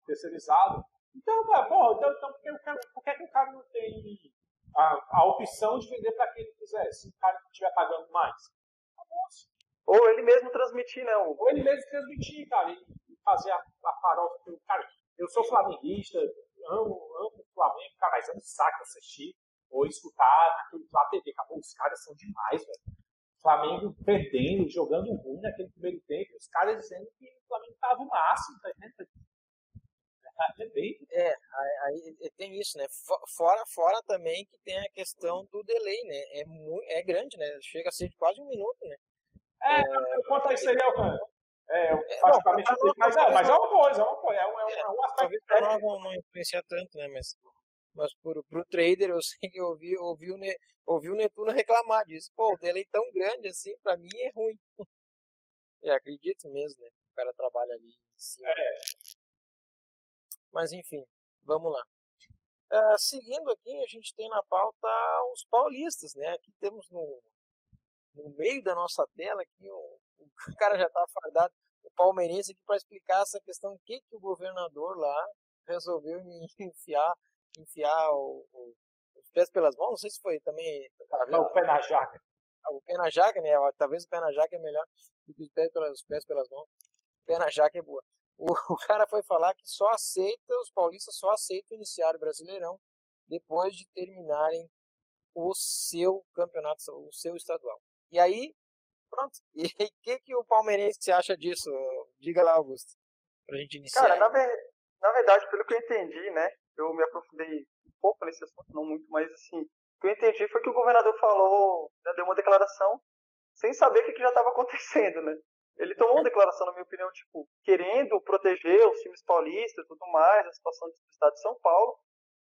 terceirizado. Então, cara, porra, então, então por, que, por que, que o cara não tem a, a opção de vender para quem ele quiser, se o cara estiver pagando mais? Ou ele mesmo transmitir, né? Ou ele mesmo transmitir, cara, e fazer a, a farofa. Cara, eu sou flamenguista, amo, amo o Flamengo, cara, mas é um saco assistir ou escutar naquele lá TV. Acabou, os caras são demais, velho. Flamengo perdendo, jogando ruim naquele primeiro tempo, os caras dizendo que o Flamengo tava o máximo, tá entendendo? É, bem... é, aí tem isso, né? Fora, fora também que tem a questão do delay, né? É, muito, é grande, né? Chega a ser de quase um minuto, né? É, é quanto a isso aí, Alcântara? É, é praticamente não, mas, é, mas é uma coisa, é uma coisa, é um, é, é um aspecto. Talvez não, não influencia tanto, né? Mas, mas pro, pro trader eu sei que eu ouvi, ouvi, o, ouvi o Netuno reclamar disso. Pô, o delay tão grande assim, pra mim é ruim. É, acredito mesmo, né? O cara trabalha ali em cima. É. Mas enfim, vamos lá. Uh, seguindo aqui, a gente tem na pauta os paulistas, né? Aqui temos no, no meio da nossa tela aqui, o, o cara já está fardado, o palmeirense aqui para explicar essa questão, o que, que o governador lá resolveu enfiar, enfiar o, o, os pés pelas mãos, não sei se foi também... Não, o pé na jaca. Ah, o pé na jaca, né? Talvez o pé na jaca é melhor do que os pés pelas, os pés pelas mãos. O pé na jaca é boa. O, o cara foi falar que só aceita, os paulistas só aceitam iniciar o Brasileirão depois de terminarem o seu campeonato, o seu estadual. E aí, pronto. E o que, que o palmeirense acha disso? Diga lá, Augusto, pra gente iniciar. Cara, na, ver, na verdade, pelo que eu entendi, né, eu me aprofundei um pouco nesse assunto, não muito, mas assim, o que eu entendi foi que o governador falou, né, deu uma declaração sem saber o que, que já estava acontecendo, né? Ele tomou uma declaração, na minha opinião, tipo, querendo proteger os times paulistas e tudo mais, a situação do estado de São Paulo,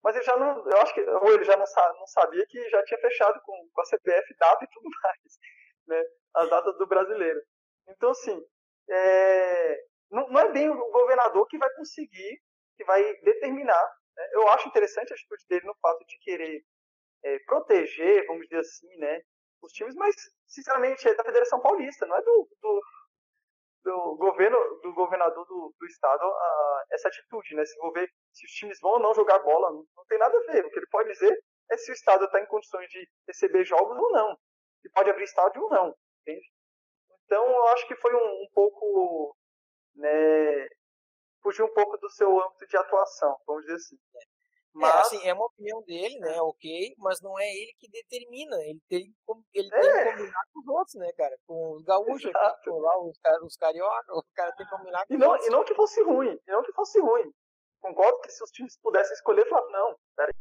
mas ele já não, eu acho que, ou ele já não, não sabia que já tinha fechado com, com a CPF data e tudo mais, né, as datas do brasileiro. Então, assim, é, não, não, é bem o governador que vai conseguir, que vai determinar. Né, eu acho interessante a atitude dele no fato de querer é, proteger, vamos dizer assim, né, os times, mas, sinceramente, é da Federação Paulista, não é do, do, do governo, do governador do, do estado a, essa atitude, né? Se envolver se os times vão ou não jogar bola, não, não, tem nada a ver. O que ele pode dizer é se o estado está em condições de receber jogos ou não. E pode abrir estádio ou não, entende? Então, eu acho que foi um, um pouco, né, fugir um pouco do seu âmbito de atuação, vamos dizer assim. É. É, mas... É, assim, é uma opinião dele, né? Ok, mas não é ele que determina. Ele tem, ele é. tem que combinar com os outros, né, cara? Com os gaúchos aqui, com lá, os, os carioca, o cara tem que combinar com e não, os E não que fosse ruim, e não que fosse ruim. Concordo que se os times pudessem escolher, falaram, não, peraí,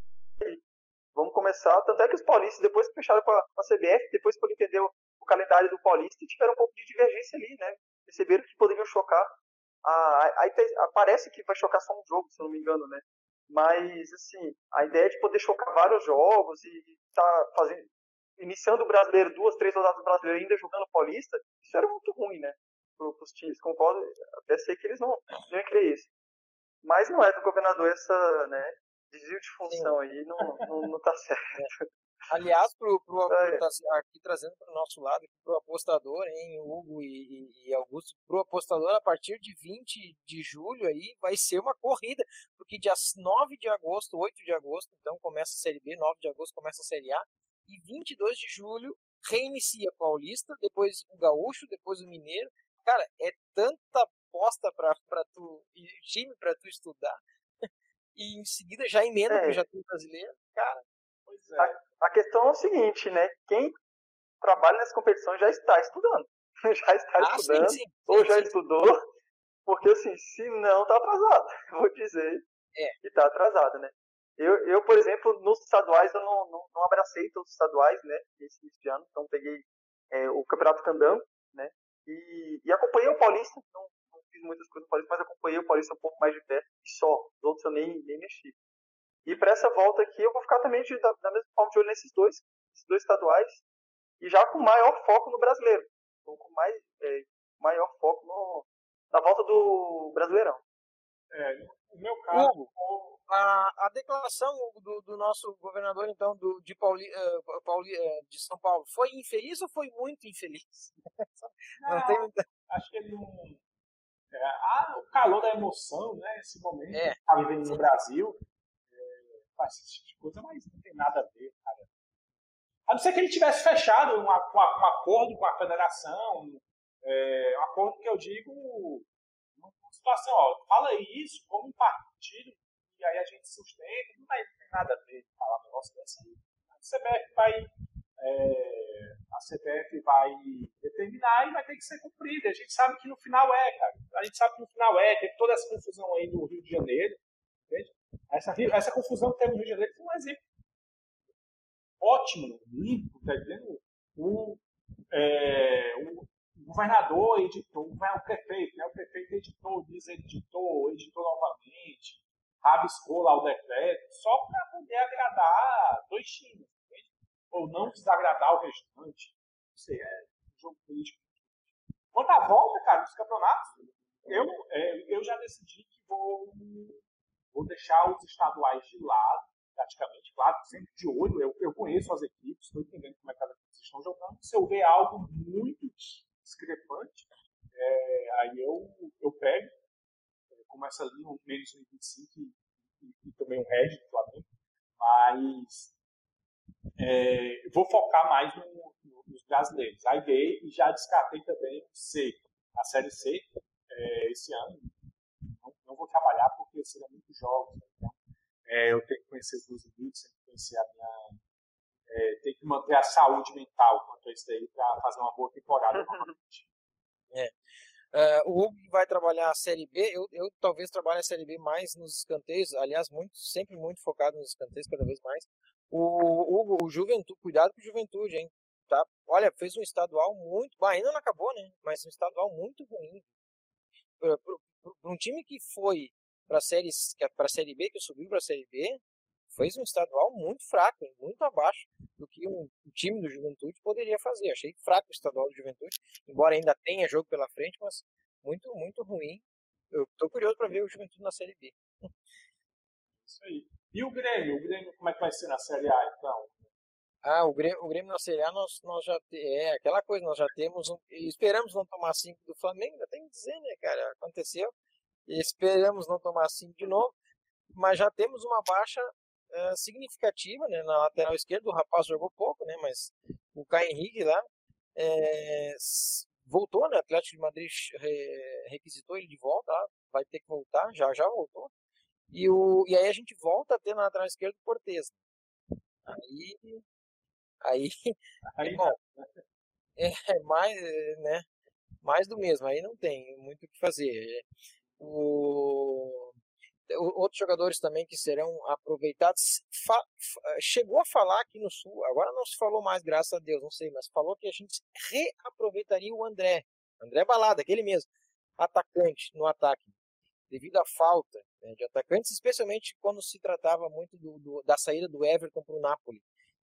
vamos começar. Tanto é que os paulistas, depois que fecharam com a, com a CBF, depois que entender o, o calendário do paulista, tiveram um pouco de divergência ali, né? Perceberam que poderiam chocar. Aí parece que vai chocar só um jogo, se não me engano, né? Mas, assim, a ideia de poder chocar vários jogos e estar tá fazendo, iniciando o brasileiro, duas, três rodadas brasileiras ainda jogando paulista, isso era muito ruim, né? Para os times, concordo, até sei que eles não, não iam querer isso. Mas não é do governador essa, né, desvio de função Sim. aí, não, não, não tá certo. Aliás, pro, pro, pro, aqui trazendo para o nosso lado, para o apostador, hein, Hugo e, e Augusto, para o apostador, a partir de 20 de julho aí vai ser uma corrida, porque dia 9 de agosto, 8 de agosto, então começa a Série B, 9 de agosto começa a Série A, e 22 de julho reinicia Paulista, depois o Gaúcho, depois o Mineiro. Cara, é tanta aposta para tu, time para tu estudar, e em seguida já emenda é. já tem brasileiro, cara. Pois é. A, questão é o seguinte, né? Quem trabalha nessa competição já está estudando. já está ah, estudando, sim, sim, ou já sim. estudou, porque assim, se não, tá atrasado. Vou dizer é. que tá atrasado, né? Eu, eu, por exemplo, nos estaduais, eu não, não, não abracei todos os estaduais, né? Esse início de ano, então peguei é, o Campeonato Candango, né? E, e acompanhei o Paulista, não, não, fiz muitas coisas no Paulista, mas acompanhei o Paulista um pouco mais de perto, e só. Os outros eu nem, nem mexi. E para essa volta aqui eu vou ficar também de, da, da, mesma forma de olho nesses dois, esses dois estaduais, e já com maior foco no brasileiro. Com mais, é, maior foco no, na volta do Brasileirão. É, no meu caso. Hugo, a, a declaração do, do, nosso governador, então, do, de, Pauli, uh, Pauli, uh, de São Paulo, foi infeliz ou foi muito infeliz? Não, não tem muita... Acho que ele não. É, ah, o calor da emoção, né? Esse momento é, que está vivendo no Brasil faz esse tipo de coisa, mas não tem nada a ver, cara. A não ser que ele tivesse fechado um, um, um acordo com a federação, é, um acordo que eu digo, uma situação, ó, fala isso como um partido, e aí a gente sustenta, não, não tem nada a ver falar um negócio desse aí. A CBF vai, é, a CBF vai determinar e vai ter que ser cumprida. A gente sabe que no final é, cara. A gente sabe que no final é, teve toda essa confusão aí no Rio de Janeiro, entende? Essa, essa confusão que teve no Rio de Janeiro foi um exemplo ótimo, limpo, tá entendendo? O, é, o governador editou, o prefeito, né? o prefeito editou, deseditou, editou novamente, rabiscou lá o decreto, só para poder agradar dois times, ou não desagradar o restante. Não sei, é um jogo político. Quanto à volta, cara, dos campeonatos, eu, é, eu já decidi que vou vou deixar os estaduais de lado, praticamente, claro, sempre de olho, eu, eu conheço as equipes, estou entendendo como é que as equipes estão jogando, se eu ver algo muito discrepante, é, aí eu, eu pego, começa ali um menos 1,25 e, e, e também um head do Flamengo, mas é, vou focar mais no, no, nos brasileiros. Aí dei e já descartei também C, a Série C, é, esse ano. Não, vou trabalhar porque serão muitos jogos, né? então é, eu tenho que conhecer os meus limites, tenho que conhecer a minha. É, tenho que manter a saúde mental quanto a isso daí para fazer uma boa temporada novamente. É. Uh, o Hugo vai trabalhar a Série B, eu, eu talvez trabalhe a Série B mais nos escanteios, aliás, muito, sempre muito focado nos escanteios, cada vez mais. O Hugo, o Juventude, cuidado com o Juventude, hein? Tá? Olha, fez um estadual muito. Bah, ainda não acabou, né? Mas um estadual muito ruim. Para um time que foi para a série, a série B, que subiu para a Série B, fez um estadual muito fraco, muito abaixo do que um, um time do Juventude poderia fazer. Achei fraco o estadual do Juventude, embora ainda tenha jogo pela frente, mas muito, muito ruim. Eu estou curioso para ver o Juventude na Série B. Isso aí. E o Grêmio? O Grêmio, como é que vai ser na Série A, então? Ah, o Grêmio, o Grêmio na Série A, nós, nós já é aquela coisa, nós já temos, um, esperamos não tomar cinco do Flamengo, ainda tem que dizer, né, cara, aconteceu, esperamos não tomar cinco de novo, mas já temos uma baixa é, significativa, né, na lateral esquerda, o rapaz jogou pouco, né, mas o Caio Henrique lá é, voltou, né, Atlético de Madrid requisitou ele de volta, vai ter que voltar, já já voltou, e, o, e aí a gente volta a ter na lateral esquerda o Cortez. Aí, aí, aí bom, é, é mais, né, mais do mesmo, aí não tem muito o que fazer. O, outros jogadores também que serão aproveitados. Fa, chegou a falar aqui no Sul, agora não se falou mais, graças a Deus, não sei, mas falou que a gente reaproveitaria o André, André Balada, aquele mesmo, atacante no ataque devido à falta né, de atacantes, especialmente quando se tratava muito do, do, da saída do Everton para o Napoli.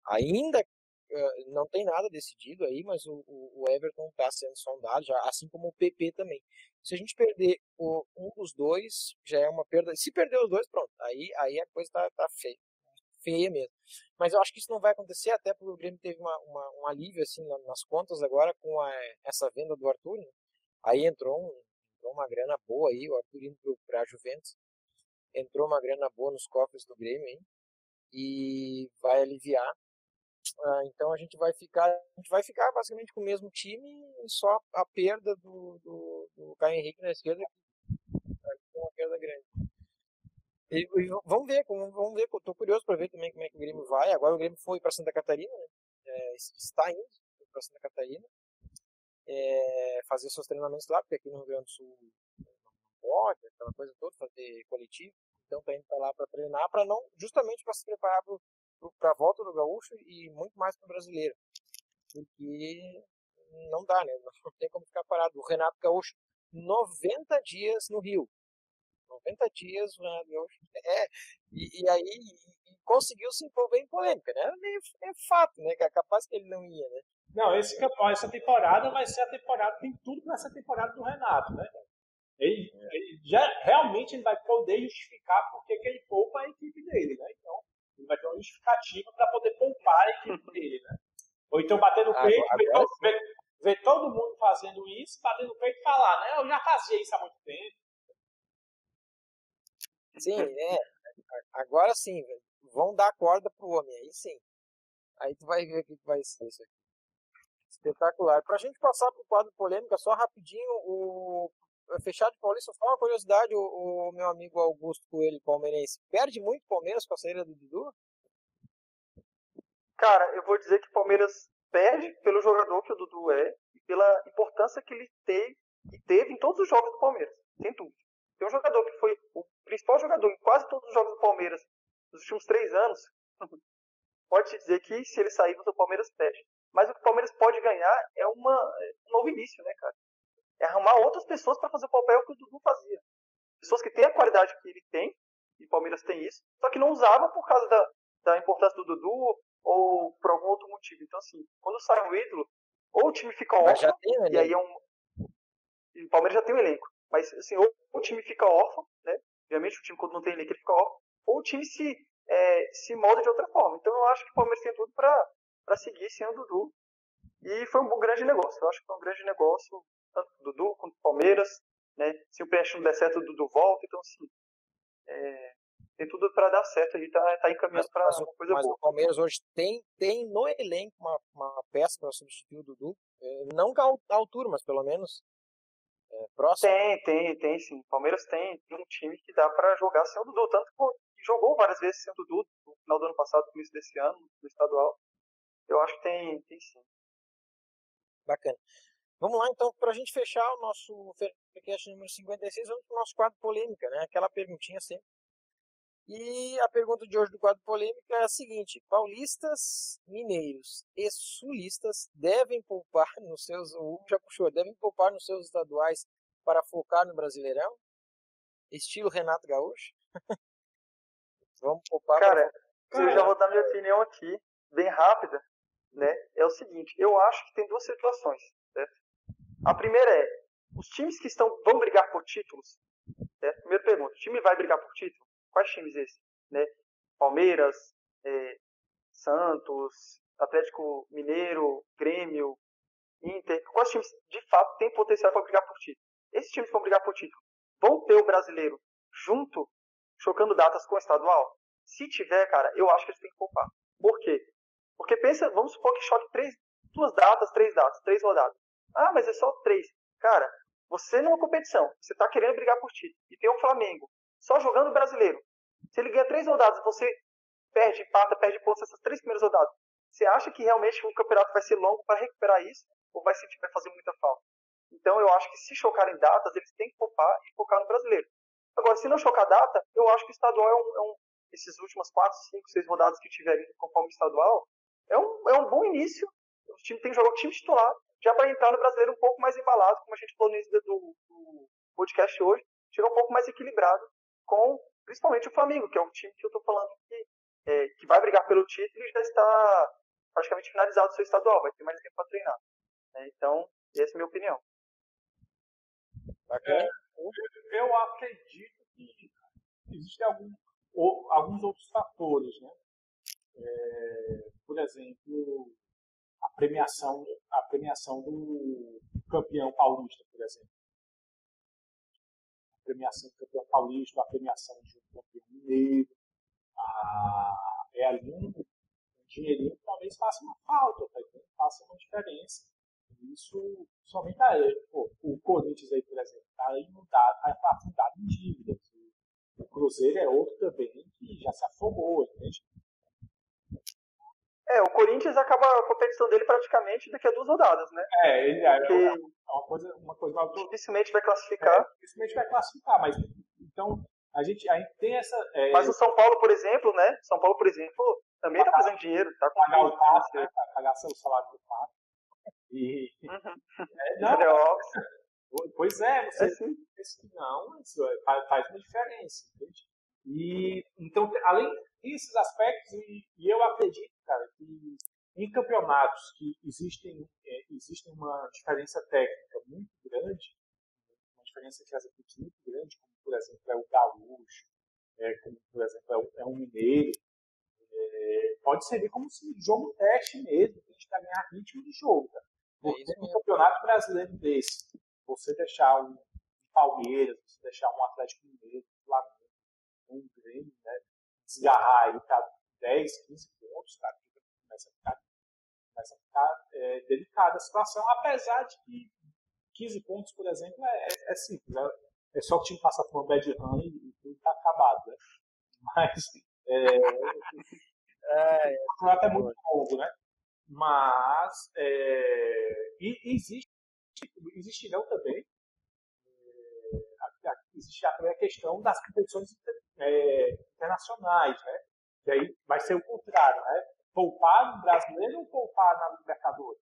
Ainda uh, não tem nada decidido aí, mas o, o, Everton está sendo sondado, já, assim como o PP também. Se a gente perder o, um dos dois, já é uma perda. Se perder os dois, pronto, aí, aí a coisa está tá feia. Feia mesmo. Mas eu acho que isso não vai acontecer, até porque o Grêmio teve uma, uma, um alívio assim nas contas agora com a, essa venda do Arthur. Né? Aí entrou um, entrou uma grana boa aí, o Arthur indo para a Juventus, entrou uma grana boa nos cofres do Grêmio hein? e vai aliviar. Ah, então a gente vai ficar, a gente vai ficar basicamente com o mesmo time, só a perda do, do, do Caio Henrique na esquerda, que uma perda grande. E, e, vamos ver, vamos ver, estou curioso para ver também como é que o Grêmio vai. Agora o Grêmio foi para Santa Catarina, né? é, está indo para Santa Catarina é, fazer seus treinamentos lá, porque aqui no Rio Grande do Sul pode, aquela coisa toda, fazer coletivo. Então tá indo pra lá para treinar, para não, justamente para se preparar para a volta do gaúcho e muito mais para o brasileiro. Porque não dá, né? Não tem como ficar parado. O Renato Gaúcho, 90 dias no Rio. 90 dias o Renato Gaúcho. É, e, e aí e conseguiu se envolver em polêmica, né? É, é fato, né? Que é capaz que ele não ia, né? Não, esse, essa temporada vai ser a temporada, tem tudo para essa temporada do Renato, né? Ele, ele, já realmente ele vai poder justificar porque que ele poupa a equipe dele, né? Então, ele vai ter uma justificativa para poder poupar a equipe dele, né? Ou então bater no peito, agora, ver, ver, ver, todo mundo fazendo isso, bater no peito e falar, né? Eu já fazia isso há muito tempo. Sim, é. Agora sim, vão dar corda pro homem, aí sim. Aí tu vai ver o que vai ser isso aqui. Espetacular. Para a gente passar para o quadro polêmica, só rapidinho, o fechado de Paulista, só uma curiosidade, o, o, meu amigo Augusto Coelho, palmeirense, perde muito Palmeiras com a saída do Dudu? Cara, eu vou dizer que o Palmeiras perde pelo jogador que o Dudu é e pela importância que ele teve, e teve em todos os jogos do Palmeiras, sem dúvida. Tem um jogador que foi o principal jogador em quase todos os jogos do Palmeiras nos últimos três anos, pode dizer que se ele sair, o Palmeiras perde. Mas o que o Palmeiras pode ganhar é uma, um novo início, né, cara? É arrumar outras pessoas para fazer o papel que o Dudu fazia. Pessoas que têm a qualidade que ele tem, e o Palmeiras tem isso, só que não usava por causa da, da importância do Dudu ou por algum outro motivo. Então, assim, quando sai um ídolo, ou o time fica órfão, e aí é um. E o Palmeiras já tem um elenco. Mas, assim, ou o time fica órfão, né? Obviamente, o time, quando não tem elenco, ele fica órfão. Ou o time se é, se molda de outra forma. Então eu acho que o Palmeiras tem tudo para seguir sem o Dudu. E foi um grande negócio. Eu acho que foi um grande negócio, tanto o Dudu quanto o Palmeiras. Né? Se o PSG não der certo, o Dudu volta. Então, assim, é, tem tudo para dar certo aí, tá, tá encaminhando para uma coisa mas boa. o Palmeiras hoje tem, tem no elenco uma, uma peça para substituir o Dudu, é, não a altura, mas pelo menos é, próximo. Tem, tem, tem sim. O Palmeiras tem, tem um time que dá para jogar sem o Dudu, tanto que jogou várias vezes sem o Dudu, no final do ano passado, no começo desse ano, no estadual. Eu acho que tem, tem sim. Bacana. Vamos lá, então, para a gente fechar o nosso Faircast número 56, vamos para o nosso quadro polêmica, né? Aquela perguntinha sempre e a pergunta de hoje do quadro polêmica é a seguinte: paulistas, mineiros e sulistas devem poupar nos seus, o já puxou, devem poupar nos seus estaduais para focar no Brasileirão? Estilo Renato Gaúcho? Vamos poupar. Cara, para... eu já vou dar minha opinião aqui, bem rápida, né? É o seguinte: eu acho que tem duas situações? A primeira é: os times que estão vão brigar por títulos. Certo? Primeira pergunta: o time vai brigar por título? quais times esses? Né? Palmeiras, é, Santos, Atlético Mineiro, Grêmio, Inter. Quais times de fato têm potencial para brigar por título? Esses times que vão brigar por título vão ter o brasileiro junto, chocando datas com o estadual? Se tiver, cara, eu acho que eles têm que poupar. Por quê? Porque pensa, vamos supor que choque três, duas datas, três datas, três rodadas. Ah, mas é só três. Cara, você numa competição, você está querendo brigar por título, e tem o Flamengo, só jogando brasileiro. Se ele ganha três rodadas você perde, empata, perde pontos nessas três primeiras rodadas, você acha que realmente o campeonato vai ser longo para recuperar isso? Ou vai sentir vai fazer muita falta? Então eu acho que se chocarem datas, eles têm que poupar e focar no brasileiro. Agora, se não chocar data, eu acho que o estadual é um, é um esses últimos quatro, cinco, seis rodadas que tiverem conforme estadual, é um, é um bom início. O time tem que jogar o time titular, já para entrar no brasileiro um pouco mais embalado, como a gente falou no início do, do podcast hoje, chegar um pouco mais equilibrado com principalmente o Flamengo, que é o time que eu estou falando que, é, que vai brigar pelo título e já está praticamente finalizado o seu estadual, vai ter mais tempo para treinar. Né? Então, essa é a minha opinião. É, eu acredito que existem algum, ou, alguns outros fatores, né? É, por exemplo, premiação, a premiação do campeão paulista, por exemplo premiação do campeão paulista, a premiação um campeão mineiro. Ah, é ali um, um dinheirinho que talvez faça uma falta, tá? faça uma diferença. Isso somente aí. Pô, o Corinthians aí, por exemplo, está inundado, está afundado em dívidas. O Cruzeiro é outro também que já se afogou, entende? É, o Corinthians acaba a competição dele praticamente daqui a duas rodadas, né? É, ele é, Porque é uma coisa, uma coisa dificilmente vai classificar. É, dificilmente vai classificar, mas então a gente, a gente tem essa. É... Mas o São Paulo, por exemplo, né? São Paulo, por exemplo, também está fazendo dinheiro, tá com pagar o passe, né? pagar seu salário do passe. E. Uhum. É, não, é óbvio. Pois é, você é que não, isso faz uma diferença, entende? E então, além desses aspectos, e, e eu acredito cara, que em campeonatos que existem, é, existem uma diferença técnica muito grande, uma diferença entre as equipes muito grande, como por exemplo é o Gaúcho, é, como por exemplo é o, é o Mineiro, é, pode servir como se jogo teste mesmo, a gente vai ganhar ritmo de jogo. Tá? Porque no campeonato brasileiro desse, você deixar um Palmeiras, você deixar um Atlético Mineiro, um Grêmio, né, desgarrar aí, tá 10, 15 pontos, cara, começa a ficar, começa a ficar é, delicada a situação, apesar de que 15 pontos, por exemplo, é, é, é simples. É, é, só o time passar por uma bad run e, tudo está acabado. Né? Mas é, é, o campeonato é muito longo, né? Mas é, e, existe, existirão também é, existe também a questão das competições é, internacionais, né? Que aí vai ser o contrário, né? Poupar no brasileiro ou poupar na Libertadores?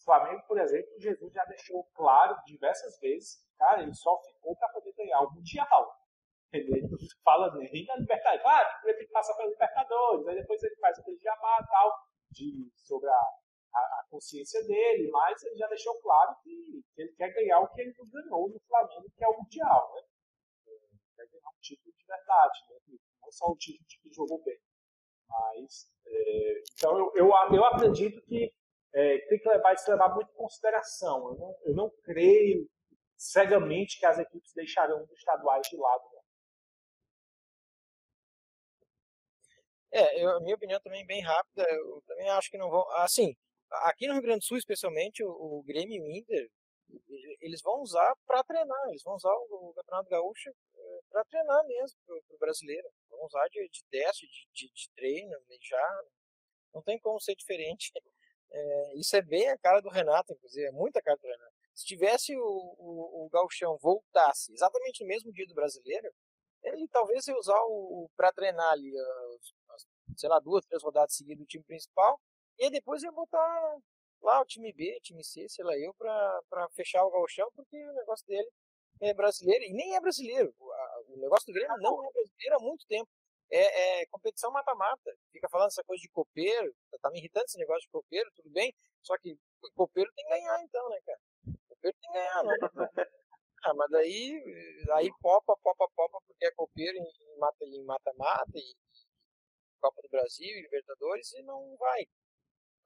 O Flamengo, por exemplo, Jesus já deixou claro diversas vezes, cara, ele só ficou para poder ganhar o Mundial. Ele não fala nem na Libertadores. Claro, ele tem que passar pela Libertadores, aí depois ele faz aquele jabá e tal, de, sobre a, a, a, consciência dele, mas ele já deixou claro que, ele quer ganhar o que ele ganhou no Flamengo, que é o Mundial, né? título de verdade, né? não só o título de que jogou bem. Mas, é, então eu, eu, eu acredito que é, tem que levar isso levar muito em consideração. Eu não, eu não creio cegamente que as equipes deixarão os estaduais de lado. É, eu, a minha opinião também é bem rápida. Eu também acho que não vão. Assim, aqui no Rio Grande do Sul, especialmente, o, o Grêmio e o Inter, eles vão usar para treinar. Eles vão usar o, o Campeonato Gaúcho é, para treinar mesmo para o brasileiro. Vão usar de, de teste, de, de, de treino, já. Não tem como ser diferente. É, isso é bem a cara do Renato, inclusive, é muita cara do Renato. Se tivesse o, o, o Galchão voltasse exatamente no mesmo dia do brasileiro, ele talvez ia usar o, para treinar ali, as, as, sei lá, duas, três rodadas seguidas do time principal, e aí depois ia botar lá o time B, time C, sei lá eu, para fechar o Galchão, porque o negócio dele é brasileiro, e nem é brasileiro. O negócio do Grêmio não é brasileiro há muito tempo é, é competição mata-mata. Fica falando essa coisa de copeiro, tá, tá me irritando esse negócio de copeiro, tudo bem, só que copeiro tem que ganhar então, né, cara? Copeiro tem que ganhar, não. ah, mas daí, aí popa, popa, popa, porque é copeiro em mata-mata em mata -mata, e Copa do Brasil e Libertadores e não vai.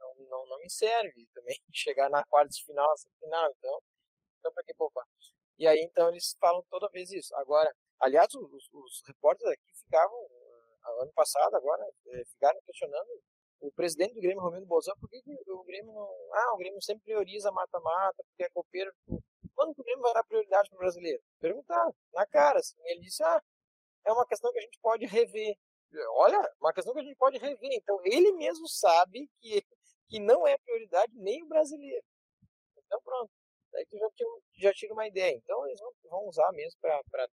Não, não, não me serve também chegar na quarta de final, final, então, então pra que poupar? E aí, então, eles falam toda vez isso. Agora, aliás, os, os repórteres aqui ficavam ano passado, agora, é, ficaram questionando o presidente do Grêmio, Romero Bozão, por que, o Grêmio não. Ah, o Grêmio sempre prioriza mata-mata, porque é copeiro. Quando o Grêmio vai dar prioridade para o brasileiro? Perguntar, na cara. Assim, ele disse: ah, é uma questão que a gente pode rever. Olha, uma questão que a gente pode rever. Então, ele mesmo sabe que, que não é prioridade nem o brasileiro. Então, pronto. Daí tu já, já tira uma ideia. Então, eles vão, vão usar mesmo para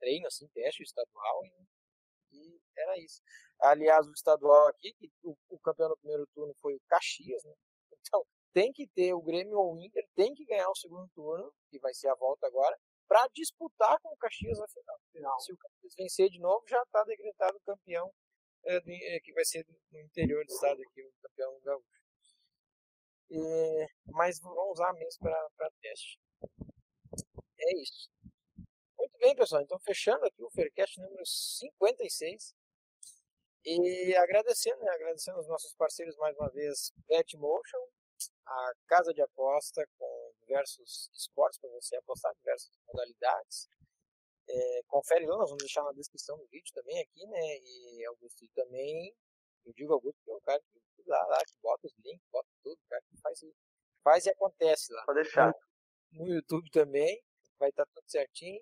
treino, assim, teste estadual. E, e era isso. Aliás, o estadual aqui, que o, o campeão do primeiro turno foi o Caxias, né? Então, tem que ter o Grêmio ou o Inter, tem que ganhar o segundo turno, que vai ser a volta agora, para disputar com o Caxias na final. final. Se o Caxias vencer de novo, já está decretado campeão, é, do, é, que vai ser no interior do estado aqui, o campeão gaúcho. É, mas vamos usar mesmo para teste. É isso. Muito bem, pessoal. Então, fechando aqui o Faircast número 56. E agradecendo, né? Agradecendo os nossos parceiros mais uma vez, Betmotion, a casa de aposta com diversos esportes para você apostar, diversas modalidades. É, confere lá, nós vamos deixar na descrição do vídeo também aqui, né? E Augusto também, eu digo Augusto que é o cara que lá, lá que bota os links, bota tudo, o cara que faz, faz e acontece lá. Pode deixar. No, no YouTube também, vai estar tá tudo certinho.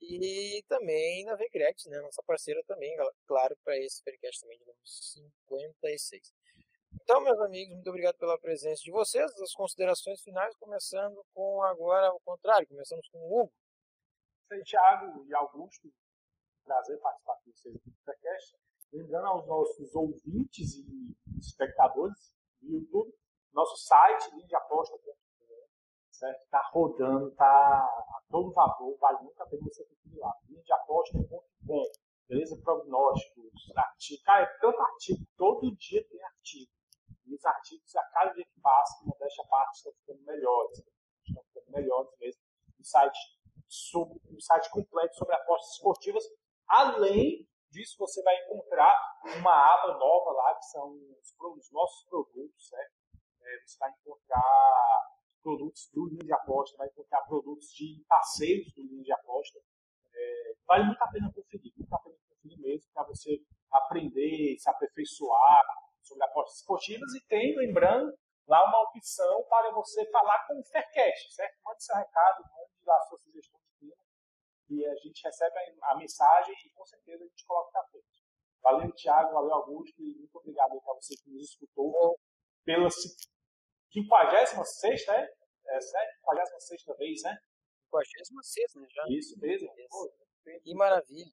E também na Vcredit, né? Nossa parceira também, claro, para esse podcast também de número 56. Então, meus amigos, muito obrigado pela presença de vocês. As considerações finais, começando com agora o contrário, começamos com o Hugo. Sei, Thiago e Augusto, prazer participar com vocês do podcast. Lembrando aos nossos ouvintes e espectadores do YouTube, nosso site, lindeaposta.com certo? Está rodando, está a todo vapor, vale muito a pena você conferir lá. Linha de aposta.com, beleza? Prognósticos, artigos. Cara, é tanto artigo, todo dia tem artigo. E os artigos, a cada dia que passa, modéstia a parte, estão ficando melhores. Estão ficando melhores mesmo. Site, sobre, um site completo sobre apostas esportivas. Além disso, você vai encontrar uma aba nova lá, que são os, os nossos produtos, certo? É, você vai encontrar produtos do linha de aposta, vai encontrar produtos de parceiros do linha de aposta. É, vale muito a pena conferir, muito a pena conferir mesmo, para você aprender, se aperfeiçoar sobre apostas esportivas. E tem, lembrando, lá uma opção para você falar com o Faircast, certo? Mande seu recado, mande a sua sugestão e a gente recebe a mensagem e com certeza a gente coloca para frente. Valeu, Thiago, valeu, Augusto, e muito obrigado para você que nos escutou pela 56 é? É certo? 56 vez, né? 56 né? Já. Isso mesmo. Pô, que maravilha.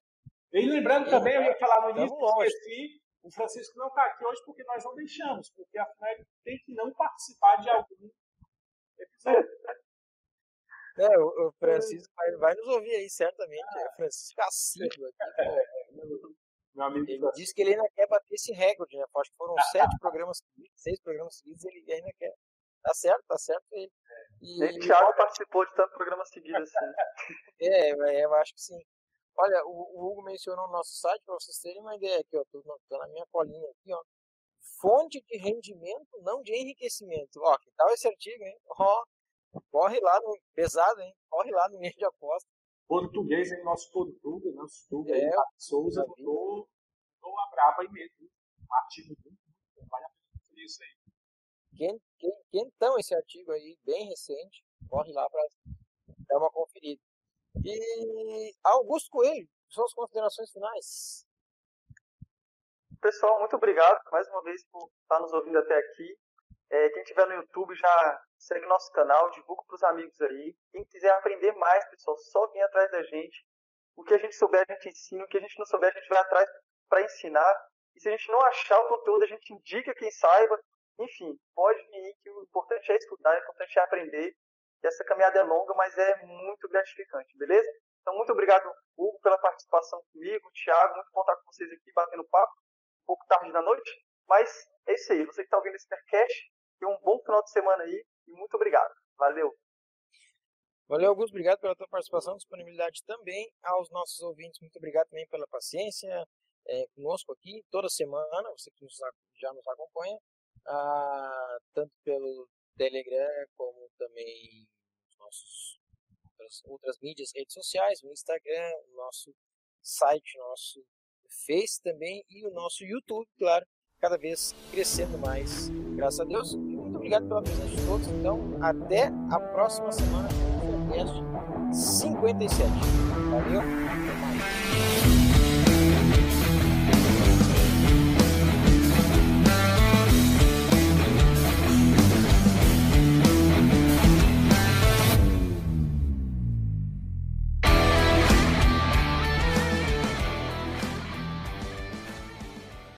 E lembrando também, eu ia falar no início, esqueci, o Francisco não está aqui hoje porque nós não deixamos, porque afinal ele tem que não participar de algum episódio. É, o, o Francisco vai, vai, nos ouvir aí, certamente. Ah, é o Francisco assíduo aqui. É, meu amigo ele disse que ele ainda quer bater esse recorde, né? Acho que foram sete programas seguidos, seis programas seguidos, ele ainda quer Tá certo, tá certo ele. E, o Thiago participou de tantos programas seguidos assim. é, eu acho que sim. Olha, o, o Hugo mencionou no nosso site, para vocês terem uma ideia aqui, ó, tô, tô na minha colinha aqui, ó. Fonte de rendimento, não de enriquecimento. Ó, que tal esse artigo, hein? Ó, corre lá no. Pesado, hein? Corre lá no meio de aposta. Português aí, nosso Portuga, nosso Tuga é, aí, Souza, botou, botou a braba aí mesmo. Um artigo muito, muito vale a pena fazer isso aí. Quem, então esse artigo aí, bem recente, corre lá para dar uma conferida. E Augusto Coelho, suas considerações finais. Pessoal, muito obrigado mais uma vez por estar nos ouvindo até aqui. É, quem estiver no YouTube já segue nosso canal, divulga para os amigos aí. Quem quiser aprender mais, pessoal, só vem atrás da gente. O que a gente souber, a gente ensina. O que a gente não souber, a gente vai atrás para ensinar. E se a gente não achar o conteúdo, a gente indica quem saiba. Enfim, pode vir que o importante é estudar, o importante é aprender. E essa caminhada é longa, mas é muito gratificante, beleza? Então, muito obrigado, Hugo, pela participação comigo, Thiago, muito bom estar com vocês aqui, batendo papo, um pouco tarde da noite, mas é isso aí, você que está ouvindo esse podcast, tenha um bom final de semana aí, e muito obrigado. Valeu! Valeu, Augusto, obrigado pela tua participação, disponibilidade também aos nossos ouvintes, muito obrigado também pela paciência é, conosco aqui, toda semana, você que nos, já nos acompanha, ah, tanto pelo Telegram como também nossos outras, outras mídias, redes sociais, o Instagram, o nosso site, nosso Face também e o nosso YouTube, claro, cada vez crescendo mais, graças a Deus. Obrigado pela presença de todos. Então, até a próxima semana com o podcast 57. Valeu.